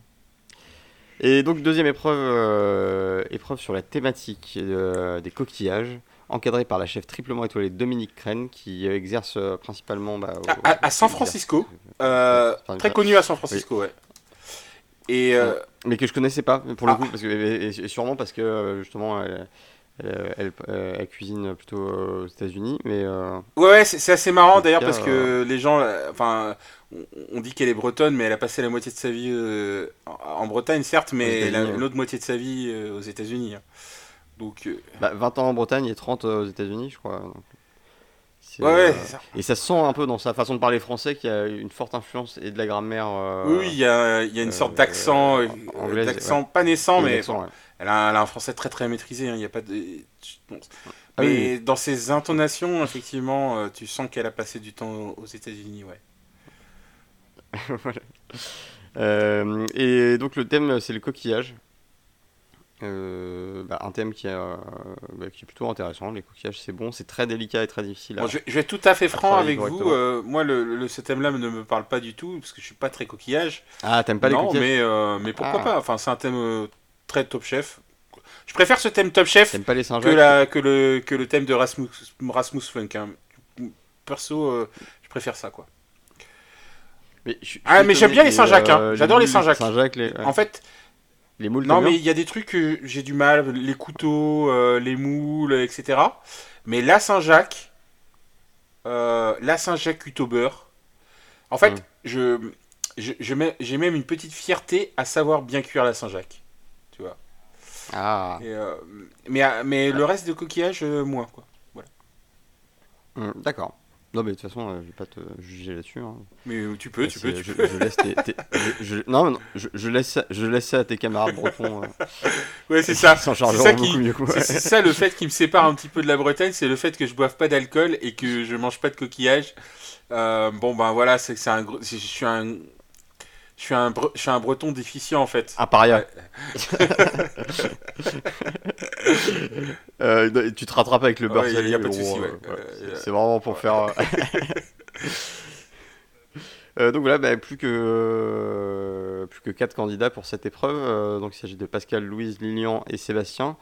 Et donc deuxième épreuve, euh, épreuve sur la thématique euh, des coquillages, encadrée par la chef triplement étoilée Dominique Crène, qui exerce euh, principalement bah, au- À, à- à San Francisco, très ça- connu à San Francisco, ouais. Et mais que je connaissais pas pour le Ah. coup, parce que, et, et sûrement parce que justement elle, elle, elle- euh, elle cuisine plutôt euh, aux États-Unis, mais euh, ouais, ouais, c'est assez marrant d'ailleurs parce que les gens, euh, enfin, on, dit qu'elle est bretonne, mais elle a passé la moitié de sa vie euh, en, Bretagne, certes, mais États-Unis, la- ouais. l'autre moitié de sa vie euh, aux États-Unis. hein. Donc, euh, bah, 20 ans en Bretagne et 30 aux États-Unis, je crois. donc, ouais, ouais, euh, ça. Et ça se sent un peu dans sa façon de parler français qu'il y a une forte influence et de la grammaire. euh, Oui, il y a, y a une euh, sorte d'accent, euh, euh, d'accent pas naissant, et mais ouais. Elle, a, un- elle a un français très très maîtrisé. hein, Il y a pas de. bon. Ah mais oui, dans ses intonations, effectivement, euh, tu sens qu'elle a passé du temps aux États-Unis, ouais. [laughs] Voilà. Euh, et donc le thème c'est le coquillage. Euh, bah, un thème qui est, bah, qui est plutôt intéressant. Les coquillages c'est bon, c'est très délicat et très difficile. à- Bon, je, vais- je vais être tout à fait franc avec vous. euh, moi, le, le- ce thème-là ne me parle pas du tout parce que je suis pas très coquillage. Ah, t'aimes pas les non, coquillages mais mais pourquoi Ah. pas Enfin, c'est un thème très top chef. Je préfère ce thème top chef T'aimes pas les que, Saint-Jacques la, que, le, que le thème de Rasmus, Rasmus Funk. hein. Perso, euh, je préfère ça, quoi. Mais je- je suis Ah, mais j'aime bien les que, Saint-Jacques, hein. euh, J'adore les Saint-Jacques. Les, ouais. En fait, les moules. non, mais il y a des trucs que j'ai du mal, les couteaux, euh, les moules, etc. Mais la Saint-Jacques, euh, la Saint-Jacques cuite au beurre, en fait, Mm. je, je, je mets- j'ai même une petite fierté à savoir bien cuire la Saint-Jacques. Tu vois. Ah, Et, euh, mais mais le reste de coquillage, euh, moins, quoi. hum, d'accord. Non, mais de toute façon, euh, je vais pas te juger là-dessus. hein. Mais euh, tu peux, tu C'est- peux, tu je, peux. je laisse tes- tes- je- non, non, je, je laisse, ça- je laisse ça à tes camarades bretons. euh, [laughs] Ouais, c'est ça. C'est ça qui, mieux le fait qui me sépare un petit peu de la Bretagne, c'est le fait que je boive pas d'alcool et que je mange pas de coquillage. Euh, bon ben voilà, c'est un gros- je suis un je suis un bre- je suis un breton déficient en fait. Un paria. [laughs] Euh, tu te rattrapes avec le beurre Ouais, y a- pas de souci, ouais. euh, Euh, c'est- euh, vraiment pour faire. euh, [laughs] Euh, donc voilà, bah, plus que plus que quatre candidats pour cette épreuve. Euh, donc il s'agit de Pascal, Louise, Lilian et Sébastien.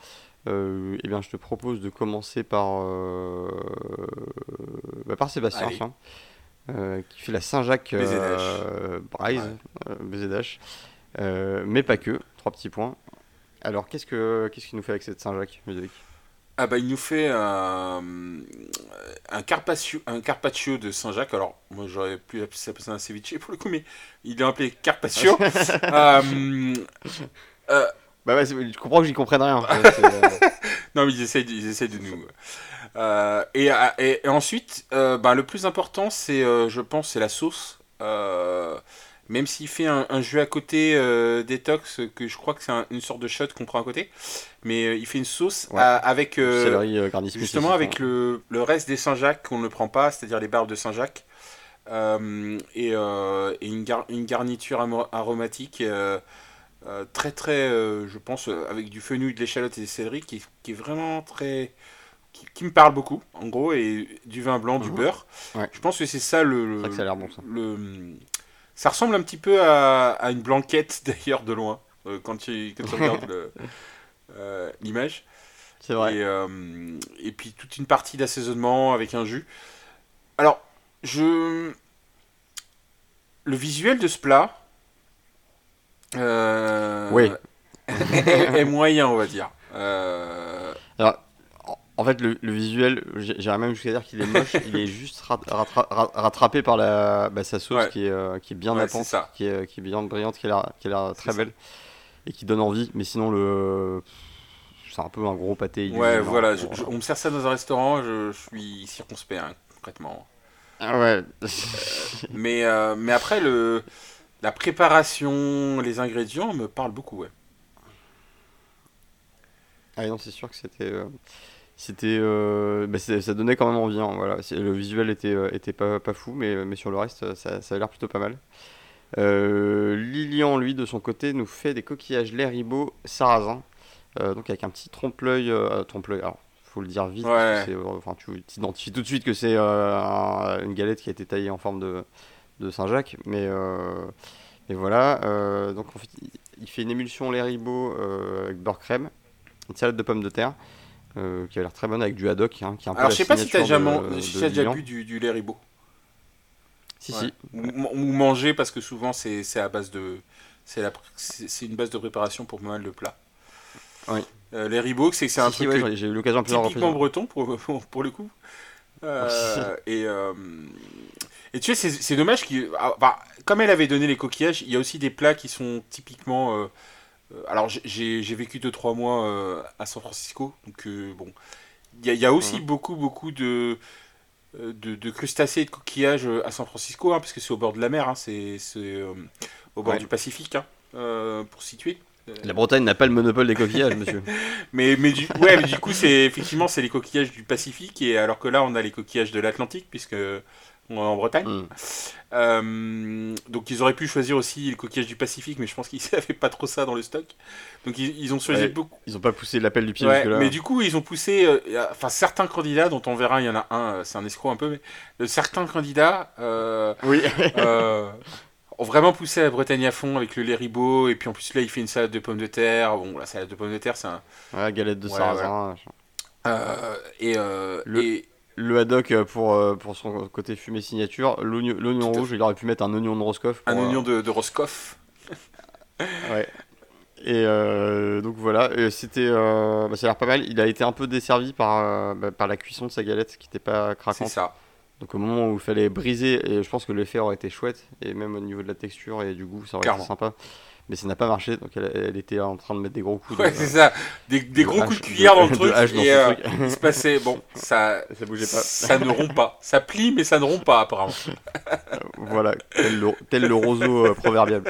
Euh, eh bien, je te propose de commencer par euh, bah, par Sébastien. Euh, qui fait la Saint-Jacques euh, Braise, Ouais. euh. Euh, mais pas que. Trois petits points. Alors, qu'est-ce que qu'est-ce qu'il nous fait avec cette Saint-Jacques, Ludovic? Ah bah il nous fait un un carpaccio un carpaccio de Saint-Jacques. Alors moi j'aurais pu appeler ça un ceviche pour le coup mais il est appelé carpaccio. [laughs] Bah c'est- je comprends que j'y comprenne rien. [laughs] Non, mais ils essayent, ils essayent de nous. Euh, et, et- et ensuite, euh, ben, le plus important, c'est, euh, je pense, c'est la sauce. Euh, même s'il fait un, un jus à côté euh, détox, que je crois que c'est un- une sorte de shot qu'on prend à côté, mais euh, il fait une sauce Ouais. à- avec euh, céleri, euh, justement avec le, le reste des Saint-Jacques qu'on ne prend pas, c'est-à-dire les barbes de Saint-Jacques, euh, et, euh, et une, gar- une garniture aromatique euh, euh, très très, euh, je pense, euh, avec du fenouil, de l'échalote et des céleri, qui, qui est vraiment très... Qui, qui me parle beaucoup, en gros, et du vin blanc, du Mhm. beurre. Ouais. Je pense que c'est ça le... Que ça a l'air bon ça. le- ça ressemble un petit peu à, à une blanquette [laughs] d'ailleurs de loin euh, quand tu, quand tu regardes [laughs] euh, l'image. C'est vrai. Et, euh, et puis toute une partie d'assaisonnement avec un jus. Alors, je. Le visuel de ce plat. Oui. [laughs] est, est moyen, on va dire. Euh, en- fait, le, le visuel, j'irais même jusqu'à dire qu'il est moche. il est juste rat- rattra- ra- rattrapé par la, bah, sa sauce Ouais. qui, est, euh, qui est bien Ouais, qui est, qui est bien brillante, qui a l'air, qui a l'air très ça. belle et qui donne envie. Mais sinon, le, c'est un peu un gros pâté. ouais, voilà. pour- je- je- on me sert ça dans un restaurant, je, je suis circonspect, hein, concrètement. Ah ouais. [laughs] Mais, euh, mais après, le, la préparation, les ingrédients me parlent beaucoup, ouais. Ah non, c'est sûr que c'était. euh, C'était, euh, bah, ça donnait quand même envie. hein, voilà. Le visuel était, euh, était pas, pas fou, mais, mais sur le reste, ça, ça a l'air plutôt pas mal. Euh, Lilian, lui, de son côté, nous fait des coquillages ribot sarrasin. Euh, donc avec un petit trompe-l'œil. euh, trompe-l'œil, alors, faut le dire vite. Ouais. euh, enfin, tu t'identifies tout de suite que c'est euh, un- une galette qui a été taillée en forme de, de Saint-Jacques. Mais, euh, mais voilà. euh, donc en fait, il, fait une émulsion euh, avec beurre crème, une salade de pommes de terre. Euh, qui a l'air très bonne avec du haddock, hein, qui est un peu Alors, je sais pas si t'as signature déjà, de- de bu du, du lait ribot. Si, Ouais. si. Ou, ou manger parce que souvent c'est à base de c'est une base de préparation pour pas mal de plats. Oui. Euh, les ribots c'est c'est un Si, si, truc ouais, j'ai- eu l'occasion plusieurs typiquement breton pour, [laughs] pour, pour le coup. Euh, [laughs] et, euh, et tu sais, c'est- dommage qu'il. ah, bah, comme elle avait donné les coquillages, il y a aussi des plats qui sont typiquement. Euh, alors, j'ai- vécu 2-3 mois euh, à San Francisco, donc euh, bon. Il y, a- il y a aussi Mhm. beaucoup, beaucoup de, de, de crustacés et de coquillages à San Francisco, hein, parce que c'est au bord de la mer, hein, c'est au bord Ouais. du Pacifique, hein, pour situer. La Bretagne n'a pas le monopole des coquillages, [laughs] monsieur. Mais, mais, du, ouais, mais du coup, [laughs] c'est effectivement, c'est les coquillages du Pacifique, et alors que là, on a les coquillages de l'Atlantique, puisque en Bretagne. Mm. Euh, donc, ils auraient pu choisir aussi les coquillages du Pacifique, mais je pense qu'ils [laughs] n'avaient pas trop ça dans le stock. Donc, ils, ils ont choisi Ouais, beaucoup. Ils ont pas poussé l'appel du pied Ouais, jusque-là. mais du coup, ils ont poussé. euh, Enfin, certains candidats, dont on verra, il y en a un, euh, c'est un escroc un peu, mais certains candidats. Oui. [laughs] ont vraiment poussé la Bretagne à fond avec le lait ribot et puis en plus là il fait une salade de pommes de terre bon la salade de pommes de terre c'est un Ouais, galette de Ouais, sarrasin. et, Le- et Le haddock euh, pour, euh, pour son côté fumé signature. L'oignon rouge, il aurait pu mettre un oignon de Roscoff. un pour, euh, oignon de, de Roscoff [laughs] Ouais. Et euh, donc voilà, c'était, euh, bah, ça a l'air pas mal. Il a été un peu desservi par, euh, bah, par la cuisson de sa galette qui n'était pas c'est craquante. ça Donc au moment où il fallait briser, et je pense que l'effet aurait été chouette, et même au niveau de la texture et du goût, ça aurait Clairement. été sympa. Mais ça n'a pas marché, donc elle, elle était en train de mettre des gros coups. ouais de, c'est ça des, des de gros coups de cuillère dans le [laughs] truc et euh, truc. il se passait bon [laughs] ça ça bougeait pas. ça ne rompt pas ça plie mais ça ne rompt pas apparemment [laughs] Voilà, tel le, tel le roseau euh, proverbial.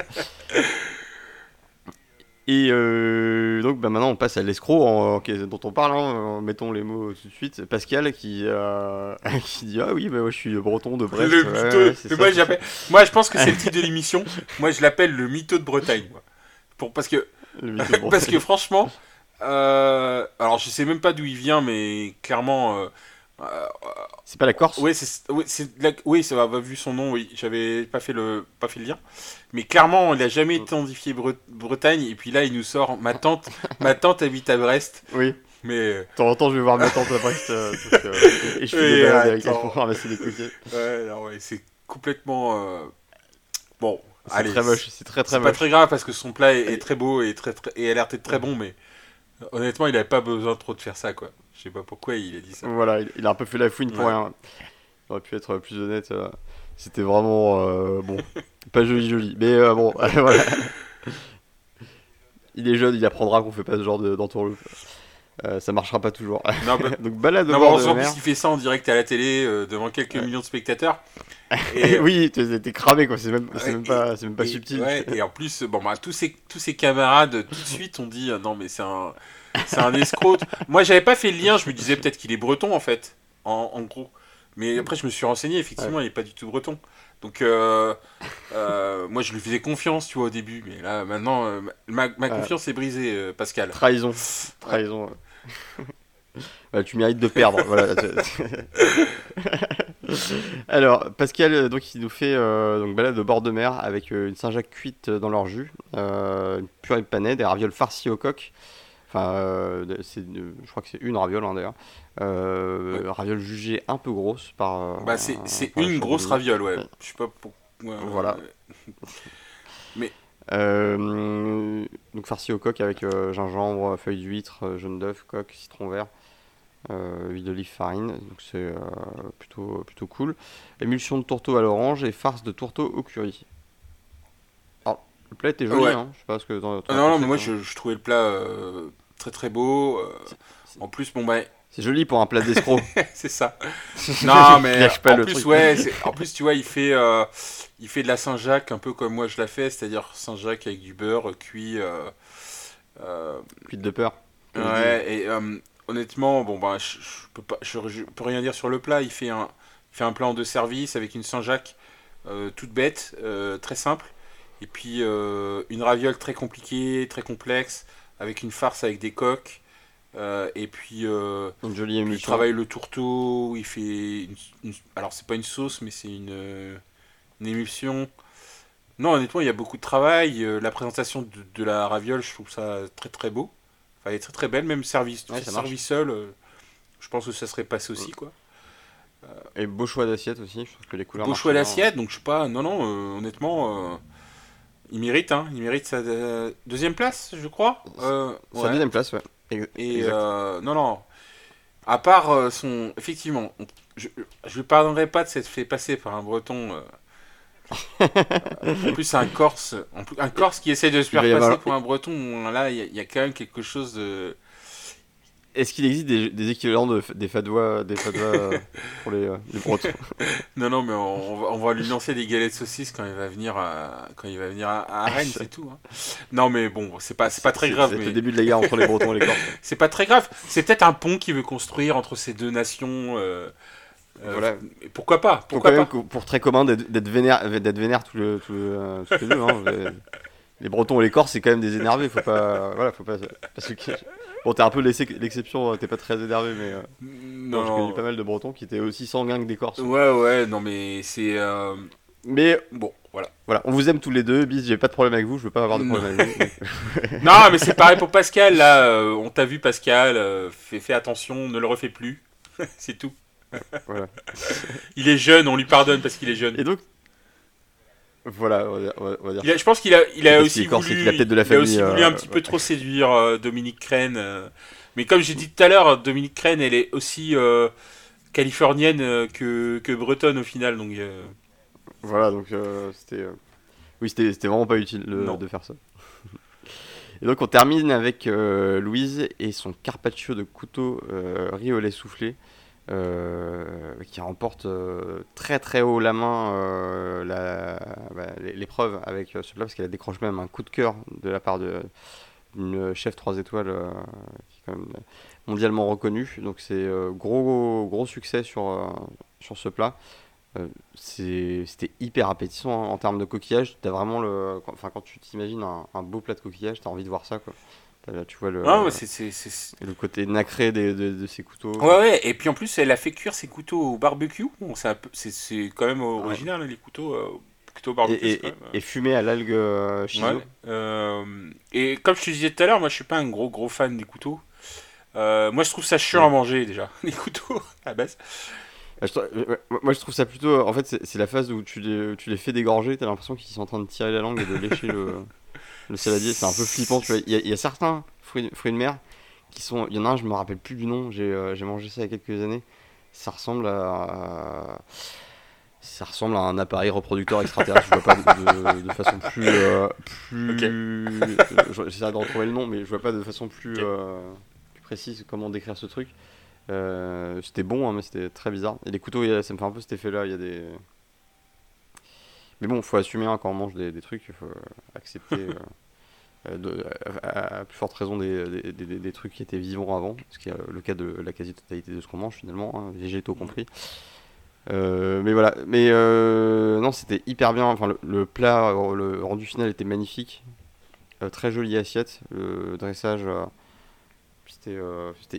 Et euh, donc bah, maintenant on passe à l'escroc en- en- dont on parle, hein, mettons les mots tout de suite. Pascal qui, euh, [laughs] qui dit Ah oui, bah, moi, je suis breton de Brest. le ouais, mytho ouais, c'est mais ça, moi, j'appelle- moi je pense que c'est le titre de [laughs] l'émission moi je l'appelle le mytho de Bretagne moi. pour parce que. [laughs] Parce que franchement, euh, alors je sais même pas d'où il vient, mais clairement, C'est pas la Corse c'est, la- oui, ça va, vu son nom, oui, j'avais pas fait le, pas fait le lien, mais clairement, il a jamais identifié Bre- Bretagne, et puis là, il nous sort, ma tante, [laughs] ma tante habite à Brest, Oui. mais euh, De temps en temps, je vais voir ma tante à Brest. euh, parce que- et je fais Oui, des balades avec elle attends. pour ramasser des coquilles. ouais, alors, ouais, c'est complètement, euh, bon, C'est très moche, c'est très très c'est pas moche. très grave parce que son plat est, est très beau et très, très et a l'air d'être très bon, mais honnêtement, il avait pas besoin trop de faire ça, quoi. Je sais pas pourquoi il a dit ça. Voilà, il, il a un peu fait la fouine pour Ouais. rien. Il aurait pu être plus honnête. euh, C'était vraiment euh, bon, [laughs] pas joli joli. Mais euh, bon, [laughs] voilà. il est jeune, il apprendra qu'on fait pas ce genre de- d'entourloupe. Euh, ça marchera pas toujours. Non, [laughs] bah, Donc balade au non, bord mais de mer. fait ça en direct à la télé devant quelques Ouais. millions de spectateurs. Et, [laughs] oui, t'es cramé quoi, c'est même, c'est Ouais, même pas, c'est même pas et- subtil. ouais, et en plus, bon, bah, tous, ses, tous ses camarades, tout de suite, ont dit euh, non, mais c'est un, escroc. Moi, j'avais pas fait le lien, je me disais peut-être qu'il est breton en fait, en, en gros. Mais après, je me suis renseigné, effectivement, il est pas du tout breton. Donc, euh, euh, moi, je lui faisais confiance, tu vois, au début. Mais là, maintenant, euh, ma, ma Ouais. confiance est brisée, Pascal. Trahison. Trahison. [laughs] Bah, tu mérites de perdre. voilà. [laughs] [laughs] Alors, Pascal, euh, donc, il nous fait euh, donc, balade au bord de mer avec euh, une Saint-Jacques cuite dans leur jus, euh, une purée de panais, des ravioles farcies au coq. Enfin, c'est, je crois que c'est une raviole hein, d'ailleurs. Euh, Raviole jugée un peu grosse par. Bah, c'est c'est par une grosse raviole, ouais. Ouais. Je sais pas pour. ouais, Voilà. [laughs] ouais. Euh, donc farci au coq avec gingembre, feuilles d'huître, jaune d'œuf, coq, citron vert, euh, huile d'olive, farine. Donc c'est euh, plutôt, plutôt cool. Émulsion de tourteau à l'orange et farce de tourteau au curry. Alors, le plat était joli, Ouais. hein. je sais pas ce que t'en- t'en as non, non, mais moi je, je trouvais le plat euh, très très beau. euh, c'est- en plus, bon bah, C'est joli pour un plat d'escroc. [laughs] c'est ça. [laughs] Non, mais Lâche pas en le plus, truc. ouais, c'est- [laughs] en plus, tu vois, il fait, il fait de la Saint-Jacques un peu comme moi je la fais, c'est-à-dire Saint-Jacques avec du beurre cuit. Cuite de peur. ouais, et honnêtement, bon bah, je, je peux pas, je, je peux rien dire sur le plat. Il fait un, il fait un plat en deux services avec une Saint-Jacques euh, toute bête, euh, très simple, et puis euh, une raviole très compliquée, très complexe, avec une farce avec des coques. et puis, Une jolie puis il travaille le tourteau, il fait une, une- alors c'est pas une sauce mais c'est une, une émulsion. Non honnêtement il y a beaucoup de travail. la présentation de, de la raviole je trouve ça très très beau. Enfin elle est très très belle même service, Ouais, ça marche. servi seul. euh, je pense que ça serait passé aussi quoi. Et beau choix d'assiette aussi. Je trouve que les couleurs. Beau choix d'assiette donc je sais pas non non euh, honnêtement euh, il mérite hein, il mérite sa euh, deuxième place je crois. Euh, ouais. deuxième place, ouais. Ex- Et euh, non, non. À part euh, son. Effectivement, je ne lui pardonnerai pas de s'être fait passer par un breton. [laughs] en plus, c'est un corse. En plus, un corse qui essaie de se faire passer avoir- pour un breton. Là, il y, a- il y a quand même quelque chose de. Est-ce qu'il existe des, des équivalents de, des fadois, des euh, [laughs] pour les, euh, les bretons? [laughs] Non, non, mais on, on va, on va lui lancer des galettes saucisses quand il va venir à, quand il va venir à, à Rennes, c'est tout. hein. Non, mais bon, c'est pas, c'est pas très grave. C'est mais- le début de la guerre entre les bretons et les corses. C'est pas très grave. C'est peut-être un pont qu'il veut construire entre ces deux nations. euh, euh, Voilà. Pourquoi pas Pour, Pourquoi pas très commun d'être vénère, d'être vénère tous, le, euh, tous les deux. hein. [laughs] Les- Les Bretons et les Corses, c'est quand même des énervés. Faut pas, voilà, faut pas. Parce que, bon, t'es un peu l'exception. T'es pas très énervé, mais euh, Non, j'ai connu pas mal de Bretons qui étaient aussi sanguins que des Corses. Ouais, ouais, non, mais c'est. euh, Mais Bon, voilà. voilà, on vous aime tous les deux. Bis, j'ai pas de problème avec vous. Je veux pas avoir de Non. problème avec vous. [laughs] non, mais c'est pareil pour Pascal, là. on t'a vu, Pascal. fais, fais attention, ne le refais plus. [laughs] c'est tout. Voilà. Il est jeune, on lui pardonne parce qu'il est jeune. Et donc, voilà, on va dire. on va- on va dire Il a- je pense qu'il a, il aussi voulu, qu'il a peut-être de la il a aussi famille, voulu euh, un petit peu trop séduire euh, Dominique Crène. euh. Mais comme j'ai dit tout à l'heure, Dominique Crène, elle est aussi euh, californienne euh, que, que bretonne au final. Donc, euh, Voilà, donc euh, c'était. euh, Oui, c'était vraiment pas utile de, faire ça. Et donc on termine avec euh, Louise et son carpaccio de couteau euh, riz au lait soufflé, euh, qui remporte euh, très très haut la main euh, bah, l'épreuve avec ce plat, parce qu'elle décroche même un coup de cœur de la part d'une chef 3 étoiles qui est quand même mondialement reconnue. Donc c'est gros, gros succès sur, ce plat. C'était hyper appétissant hein, en termes de coquillage. Vraiment le, quand- tu t'imagines un, un beau plat de coquillage, t'as envie de voir ça quoi. Là, tu vois le, ouais, c'est- c'est- c'est- le côté nacré des- de, de ces couteaux. Ouais, ouais, et puis en plus, elle a fait cuire ses couteaux au barbecue. Bon, c'est quand même original, hein, les couteaux, euh, couteaux au barbecue. Et, et, euh, fumé à l'algue euh. Ouais. Euh, et comme je te disais tout à l'heure, moi je suis pas un gros gros fan des couteaux. Euh, moi je trouve ça chiant à manger déjà, [laughs] les couteaux [laughs] à base. Ah, ouais, Moi je trouve ça plutôt. En fait, c'est c'est la phase où tu les, tu les fais dégorger, t'as l'impression qu'ils sont en train de tirer la langue et de lécher [laughs] le, le saladier. C'est un peu flippant. Tu vois. Il, y a, il y a certains fruits, fruits de mer qui sont. Il y en a un, je me rappelle plus du nom, j'ai euh, mangé ça il y a quelques années. Ça ressemble à. ça ressemble à un appareil reproducteur extraterrestre. je vois pas de, de, façon plus. Euh, plus... J'essaie de retrouver le nom, mais je vois pas de façon plus, euh, plus précise comment décrire ce truc. Euh, c'était bon, hein, mais c'était très bizarre. Et les couteaux, ça me fait un peu cet effet-là. Il y a des. Mais bon, faut assumer hein, quand on mange des, des trucs, il faut accepter. [laughs] De, à, plus forte raison des, des, des, trucs qui étaient vivants avant, ce qui est le cas de la quasi-totalité de ce qu'on mange finalement, hein, végétaux compris. Euh, mais voilà, mais euh, non, c'était hyper bien. Enfin, le, plat, le rendu final était magnifique. Euh, très jolie assiette. Le dressage, c'était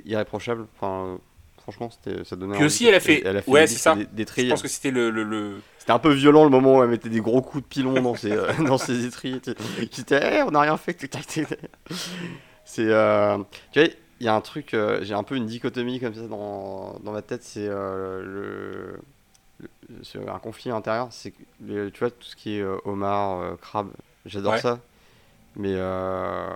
irréprochable. Enfin, franchement, ça donnait. Puis aussi, elle a fait. ouais, c'est ça. Des, Je pense que c'était le, le, C'était un peu violent le moment où elle mettait des gros coups de pilon dans ses, [laughs] dans ses étriers. Qui était, on n'a rien fait. C'est. tu vois, il y a un truc, j'ai un peu une dichotomie comme ça dans, dans ma tête, c'est le, c'est un conflit intérieur. C'est tu vois tout ce qui est euh, homard, euh, crabe, j'adore ça. Mais euh,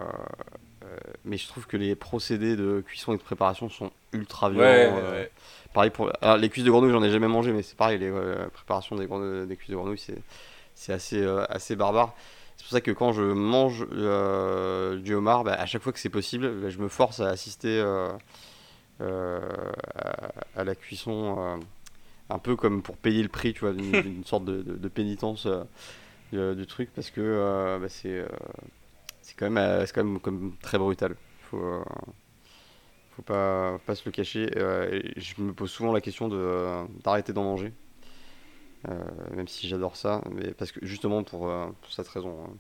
mais je trouve que les procédés de cuisson et de préparation sont ultra violents. pareil pour les cuisses de grenouille, j'en ai jamais mangé, mais c'est pareil, les préparations des, des cuisses de grenouille, c'est c'est assez assez barbare. C'est pour ça que quand je mange du homard, bah, à chaque fois que c'est possible, bah, je me force à assister à, la cuisson un peu comme pour payer le prix, tu vois, d'une [laughs] sorte de, pénitence euh, du truc, parce que euh, bah, c'est euh, c'est quand même, quand même comme très brutal. Faut, faut pas, pas se le cacher. je me pose souvent la question d'arrêter d'en manger. même si j'adore ça, mais parce que justement pour, cette raison. Hein.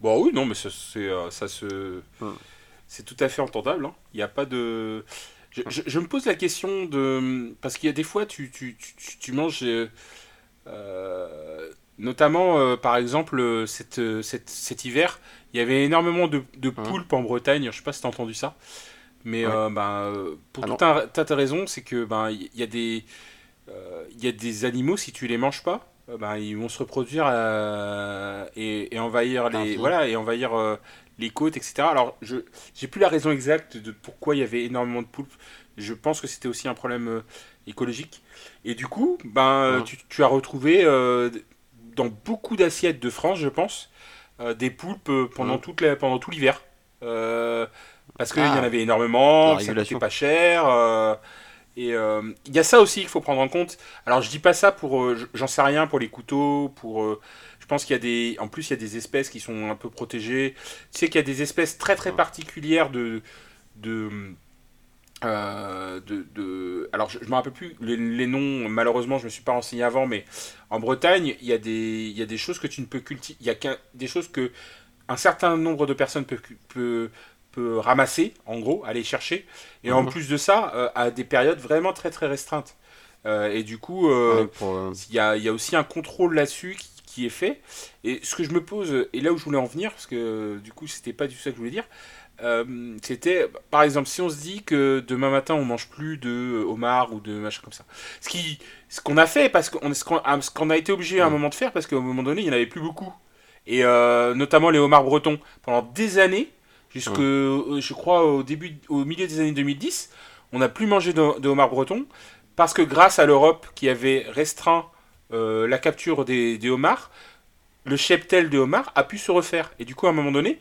Bon oui, non, mais ça, ça se, hum. c'est tout à fait entendable. Hein. Il n'y a pas de, je, me pose la question de. Parce qu'il y a des fois, tu, tu, tu, tu manges. Euh, euh, notamment, euh, par exemple, cet, cet, hiver, il y avait énormément de, de poulpes en Bretagne. Je sais pas si tu as entendu ça. Mais ben, pour ah tout un tas de raisons, c'est que ben il y, a des il y a des animaux si tu les manges pas, ben, ils vont se reproduire et, et, envahir les voilà et envahir les côtes, etc. Alors, je j'ai plus la raison exacte de pourquoi il y avait énormément de poulpes. Je pense que c'était aussi un problème euh, écologique. Et du coup, ben, tu, as retrouvé euh, dans beaucoup d'assiettes de France, je pense, euh, des poulpes pendant, toute la, pendant tout l'hiver. parce qu'il y en ah. avait énormément, ça coûtait pas cher. et il y a ça aussi qu'il faut prendre en compte. Alors, je dis pas ça pour. J'en sais rien pour les couteaux, pour je pense qu'il y a des, en plus il y a des espèces qui sont un peu protégées. Tu sais qu'il y a des espèces très très particulières de, de, euh, de, alors je, ne me rappelle plus les, noms. Malheureusement, je me suis pas renseigné avant, mais en Bretagne, il y a des, il y a des choses que tu ne peux cultiver. Il y a des choses que un certain nombre de personnes peuvent peut, peut ramasser, en gros, aller chercher. Et en mhm. plus de ça, euh, à des périodes vraiment très très restreintes. Euh, et du coup, il y, a, y, a, aussi un contrôle là-dessus qui, est fait. Et ce que je me pose, et là où je voulais en venir, parce que du coup c'était pas du tout ça que je voulais dire, euh, c'était par exemple si on se dit que demain matin on mange plus de homard ou de machin comme ça. Ce qui, ce qu'on a fait parce qu'on ce qu'on a été obligé à un moment de faire parce qu'à un moment donné il n'y en avait plus beaucoup. Et euh, notamment les homards bretons pendant des années, jusque euh, je crois au début, au milieu des années 2010, on n'a plus mangé de, de homards bretons parce que grâce à l'Europe qui avait restreint euh, la capture des, homards, le cheptel des homards a pu se refaire. Et du coup, à un moment donné,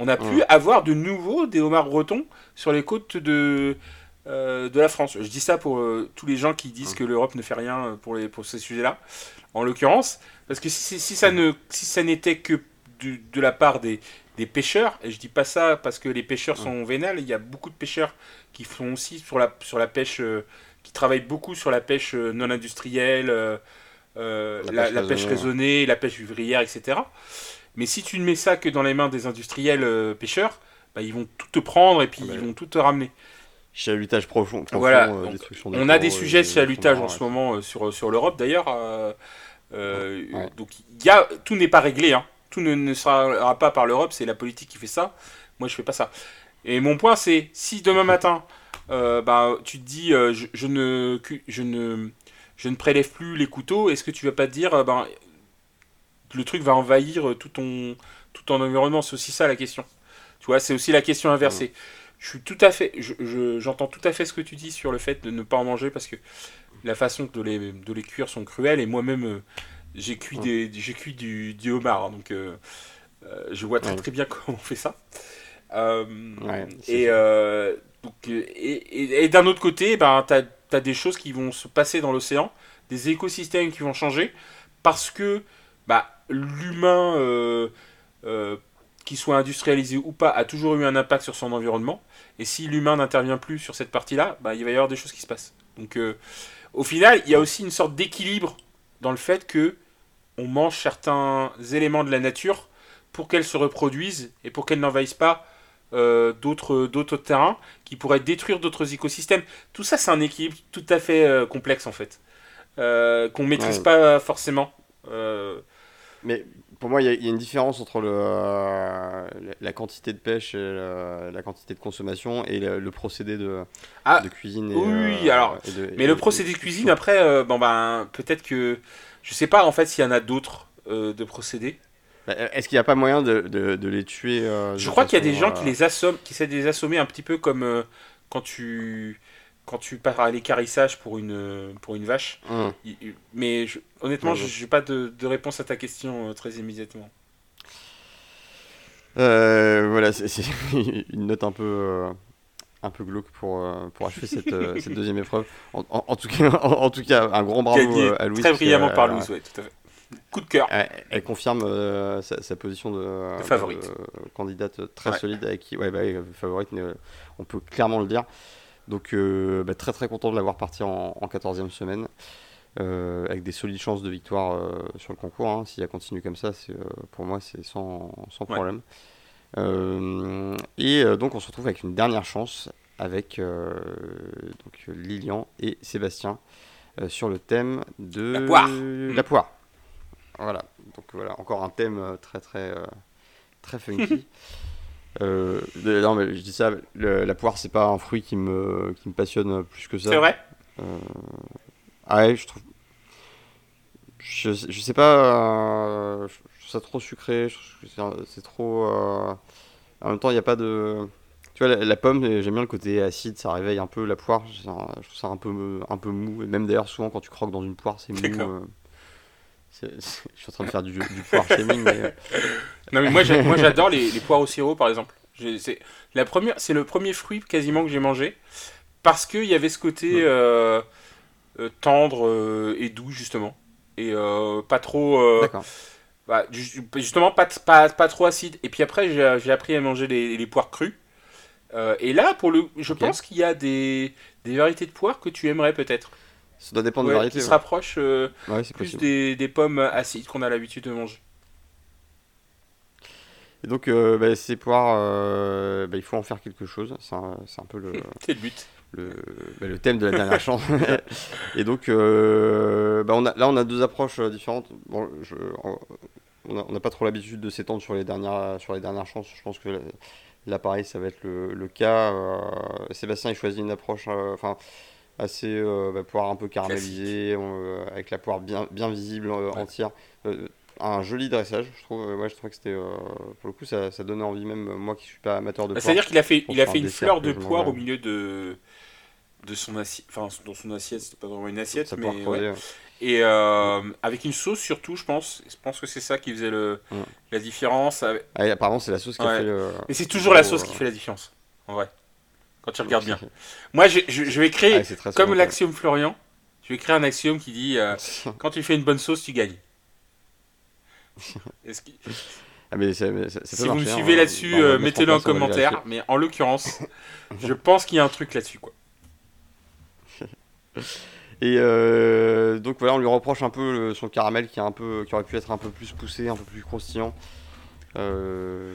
on a pu avoir de nouveau des homards bretons sur les côtes de, euh, de la France. Je dis ça pour euh, tous les gens qui disent que l'Europe ne fait rien pour, les, pour ces sujets-là, en l'occurrence, parce que si, si ça ne si ça n'était que de la part des, des pêcheurs, et je dis pas ça parce que les pêcheurs sont vénales, il y a beaucoup de pêcheurs qui font aussi sur la, sur la pêche, qui travaillent beaucoup sur la pêche non industrielle, euh, la, pêche, raisonnée, la pêche vivrière, etc. Mais si tu ne mets ça que dans les mains des industriels euh, pêcheurs, bah, ils vont tout te prendre et puis ah ils vont tout te ramener. Chalutage profond. profond voilà. Euh, on a des sujets de chalutage en ce moment sur, sur l'Europe d'ailleurs. Donc y a, tout n'est pas réglé. Hein. Tout ne, ne, sera pas par l'Europe, c'est la politique qui fait ça. Moi je fais pas ça. Et mon point c'est si demain [laughs] matin bah, tu te dis je, je, ne, je ne je ne prélève plus les couteaux, est-ce que tu vas pas te dire, euh, ben, le truc va envahir tout ton, tout ton environnement. C'est aussi ça la question. Tu vois, c'est aussi la question inversée. je suis tout à fait, j'entends tout à fait ce que tu dis sur le fait de ne pas en manger parce que la façon de les, de les cuire sont cruelles. Et moi-même euh, j'ai cuit, des, j'ai cuit du, du homard hein, donc euh, euh, je vois très très bien [laughs] comment on fait ça. et, donc, et, et, d'un autre côté, ben, tu as, des choses qui vont se passer dans l'océan, des écosystèmes qui vont changer parce que bah, l'humain qu'il soit industrialisé ou pas, a toujours eu un impact sur son environnement. Et si l'humain n'intervient plus sur cette partie-là, bah, il va y avoir des choses qui se passent. Donc, euh, au final, il y a aussi une sorte d'équilibre dans le fait que on mange certains éléments de la nature pour qu'elles se reproduisent et pour qu'elles n'envahissent pas euh, d'autres d'autres terrains qui pourraient détruire d'autres écosystèmes. Tout ça, c'est un équilibre tout à fait euh, complexe en fait, qu'on maîtrise pas forcément. Mais pour moi, il y, a une différence entre le, euh, la quantité de pêche et la quantité de consommation et le, procédé de, ah, de cuisine. oui, euh, alors. mais le procédé de cuisine, après, euh, bon ben, peut-être que. Je sais pas en fait s'il y en a d'autres de procédés. Bah, est-ce qu'il n'y a pas moyen de, de, les tuer Je crois qu'il y a des gens qui les assomment, qui essaient de les assommer un petit peu comme quand tu quand tu pars à l'écarissage pour une, pour une vache. Hum. Mais honnêtement, je n'ai pas de, de, réponse à ta question euh, très immédiatement. Euh, voilà, c'est [laughs] une note un peu, euh, un peu glauque pour, pour achever cette, cette deuxième épreuve. En, en, tout cas, [laughs] en, tout cas, un grand bravo à Louise. Très brillamment par Louise, oui, tout à fait. Coup de cœur. Elle, confirme sa, sa, position de, de favorite. candidate très solide avec qui, ouais, bah, favorite, on peut clairement le dire. Donc euh, bah, très très content de l'avoir parti en, 14e semaine. Euh, avec des solides chances de victoire euh, sur le concours. Hein. S'il a continué comme ça, pour moi, c'est sans, problème. et donc, on se retrouve avec une dernière chance avec donc, Lilian et Sébastien sur le thème de la poire. La poire. Voilà. Donc voilà, encore un thème très très très funky. [laughs] Euh, non, mais je dis ça, la poire, c'est pas un fruit qui me, qui me passionne plus que ça. C'est vrai? Euh, ah ouais, je trouve. Je, je sais pas, euh, je trouve ça trop sucré, c'est trop. Euh, en même temps, il n'y a pas de. Tu vois, la, pomme, j'aime bien le côté acide, ça réveille un peu la poire, je trouve ça un peu, un peu mou. Et même d'ailleurs, souvent, quand tu croques dans une poire, c'est mou. Je suis en train de faire du, du poire shaming, mais. Non, mais moi, j'adore les, les, poires au sirop, par exemple. C'est le premier fruit quasiment que j'ai mangé parce qu'il y avait ce côté euh, euh, tendre euh, et doux justement et pas trop. Bah, justement pas, pas, pas, trop acide. Et puis après j'ai appris à manger les, les poires crues. et là pour le, je pense qu'il y a des, des variétés de poires que tu aimerais peut-être. Ça doit dépendre de la variété. Qui se rapprochent plus des, des pommes acides qu'on a l'habitude de manger. Et donc, euh, bah, ces poires, euh, bah, il faut en faire quelque chose. C'est un, un, peu le. [laughs] Le but. Le, bah, le, thème de la dernière [laughs] chance. [laughs] et donc, euh, on a, là, on a deux approches différentes. Bon, je, on n'a pas trop l'habitude de s'étendre sur les dernières sur les dernières chances. Je pense que là, pareil, ça va être le, le cas. Sébastien, il choisit une approche, enfin, assez poire un peu caramélisée, avec la poire bien, bien visible entière un joli dressage, je trouve. Ouais, je trouvais que c'était. Euh, pour le coup, ça, ça, donnait envie, même moi qui suis pas amateur de bah, C'est-à-dire qu'il a fait, il a fait une fleur de poire au milieu de, de son assiette. Enfin, dans son assiette, c'était pas vraiment une assiette, mais. Et euh, avec une sauce surtout, je pense. Je pense que c'est ça qui faisait le, la différence. Ah, apparemment, c'est la sauce qui a fait le. Mais c'est toujours la sauce qui fait la différence, en vrai. Quand tu regardes bien. Moi, je, je, vais créer, comme l'axiome Florian, je vais créer un axiome qui dit euh, [laughs] quand tu fais une bonne sauce, tu gagnes. [laughs] Ah, mais si vous me suivez hein. là-dessus, euh, mettez-le en commentaire. Mais en l'occurrence, [laughs] je pense qu'il y a un truc là-dessus, quoi. Et euh, donc voilà, on lui reproche un peu son caramel qui, est un peu, qui aurait pu être un peu plus poussé, un peu plus croustillant. Euh,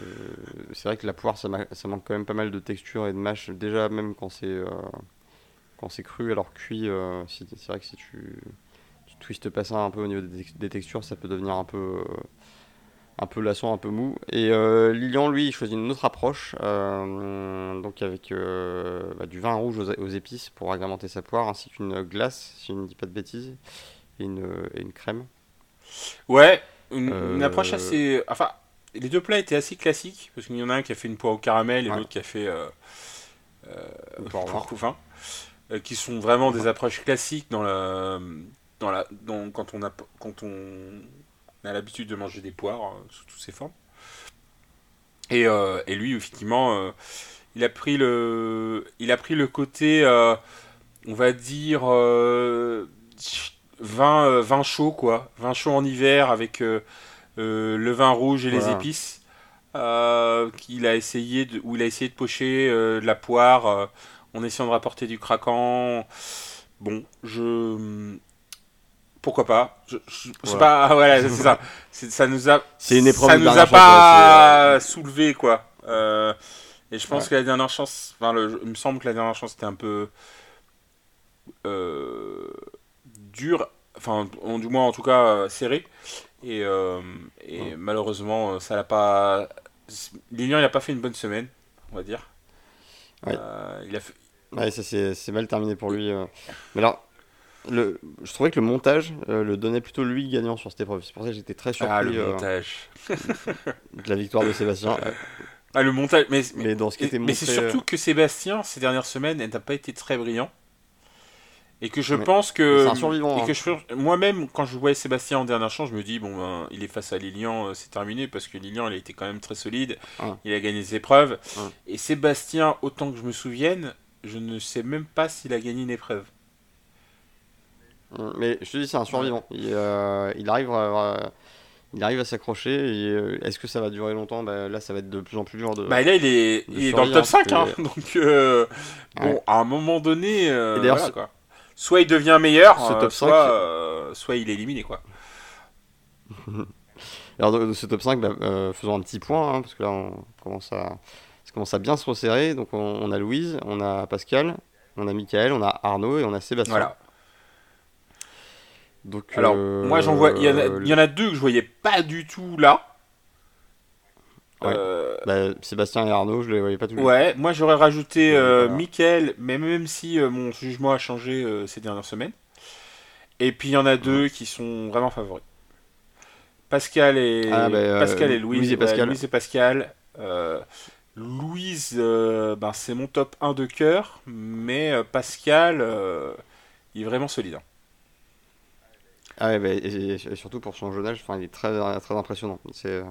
c'est vrai que la poire, ça, ça, manque quand même pas mal de texture et de mâche. Déjà, même quand c'est quand c'est cru, alors cuit, c'est vrai que si tu twiste pas ça un peu au niveau des, textures, ça peut devenir un peu, euh, un peu lassant, un peu mou. Et euh, Lilian, lui, il choisit une autre approche, euh, donc avec bah, du vin rouge aux, épices pour agrémenter sa poire, ainsi qu'une glace, si je ne dis pas de bêtises, et une, une crème. Ouais, une, approche assez. Enfin, les deux plats étaient assez classiques, parce qu'il y en a un qui a fait une poire au caramel et l'autre qui a fait pour Couffin, qui sont vraiment des approches classiques dans la, dans la, dans, quand on a, quand on a l'habitude de manger des poires sous toutes ses formes. Et, et lui, effectivement, il a pris le, il a pris le côté, on va dire vin, euh, vin chaud, quoi. Vin chaud en hiver avec euh, euh, le vin rouge et les épices. qu'il a essayé de, où il a essayé de pocher de la poire en essayant de rapporter du craquant. Bon, je pourquoi pas je, je pas [laughs] voilà c'est ça [laughs] ça nous a c'est une épreuve ça nous a pas soulevé quoi et je pense que la dernière chance enfin le, il me semble que la dernière chance était un peu euh, dur, enfin, du moins en tout cas euh, serré. Et, euh, et malheureusement, euh, ça l'a pas. Lilian, il n'a pas fait une bonne semaine, on va dire. Ouais. il a fait... Ouais, ça c'est mal terminé pour lui. Mais alors, le, je trouvais que le montage le donnait plutôt lui gagnant sur cette épreuve. C'est pour ça que j'étais très surpris. Ah, le montage. [laughs] de la victoire de Sébastien. [laughs] Ah, le montage. Mais, mais, dans ce qui était mais c'est surtout que Sébastien, ces dernières semaines, n'a pas été très brillant. Et que je pense que. survivant. Et hein. que je, moi-même, quand je voyais Sébastien en dernière chance, je me dis, bon, ben, il est face à Lilian, euh, c'est terminé, parce que Lilian, il a été quand même très solide. Il a gagné des épreuves. Et Sébastien, autant que je me souvienne, je ne sais même pas s'il a gagné une épreuve. Mais je te dis, c'est un survivant. Il, euh, il arrive à. il arrive à s'accrocher. Euh, est-ce que ça va durer longtemps? Bah, Là, ça va être de plus en plus dur de. Bah, là, il est, il est dans le top 5. Hein, [laughs] donc, bon, à un moment donné. voilà, quoi soit il devient meilleur, ce euh, top soit, euh, soit il est éliminé quoi. [laughs] Alors de, ce top 5, bah, euh, faisons un petit point, hein, parce que là on commence à, ça commence à bien se resserrer. Donc on, a Louise, on a Pascal, on a Michael, on a Arnaud et on a Sébastien. Voilà. Donc, Alors moi j'en vois, il y, en a deux que je voyais pas du tout là. Euh, bah, Sébastien et Arnaud, je les voyais pas tous Ouais, moi j'aurais rajouté euh, Mickaël, mais même si euh, mon jugement a changé euh, ces dernières semaines. Et puis il y en a deux qui sont vraiment favoris. Pascal et, ah, bah, Pascal et Louise. Louise et Pascal. Louise et Pascal. Louise, ben, c'est mon top 1 de cœur, mais Pascal, il est vraiment solide. Hein. Ah ouais, bah, et, surtout pour son jeune âge, il est très, très impressionnant. C'est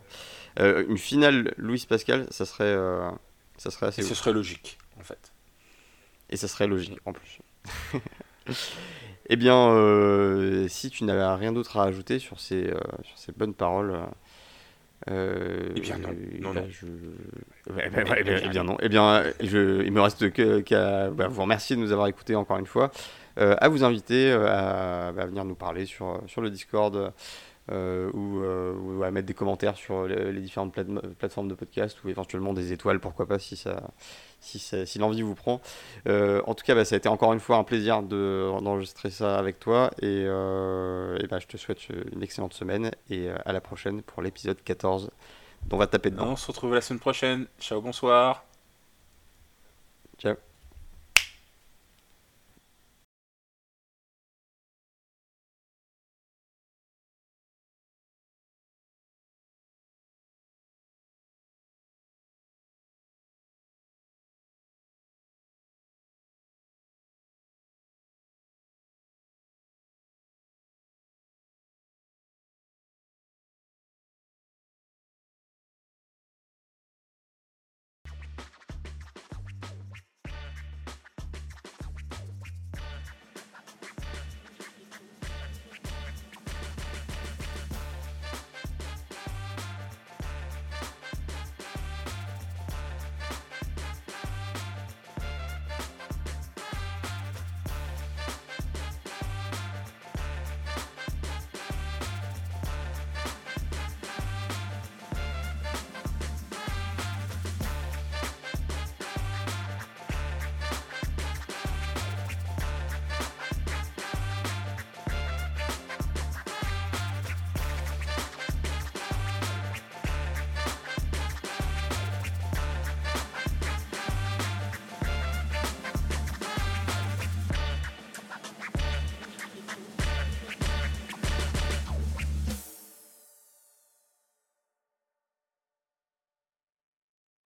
euh, une finale Louis Pascal, ça serait, euh, ça serait assez. Et ce serait logique, en fait. Et ça serait logique, en plus. [laughs] eh bien, euh, si tu n'avais rien d'autre à ajouter sur ces, sur ces bonnes paroles. eh bien non, non, non. Je... Eh bien, non. Eh bien, je... il me reste qu'à bah, vous remercier de nous avoir écoutés encore une fois. À vous inviter euh, à, venir nous parler sur, sur le Discord. Euh, ou, à mettre des commentaires sur les, différentes plateformes de podcast ou éventuellement des étoiles, pourquoi pas, si, ça, si, si l'envie vous prend. en tout cas, bah, ça a été encore une fois un plaisir d'enregistrer ça avec toi et, bah, je te souhaite une excellente semaine et à la prochaine pour l'épisode 14 dont on va taper dedans. On se retrouve la semaine prochaine. Ciao, bonsoir.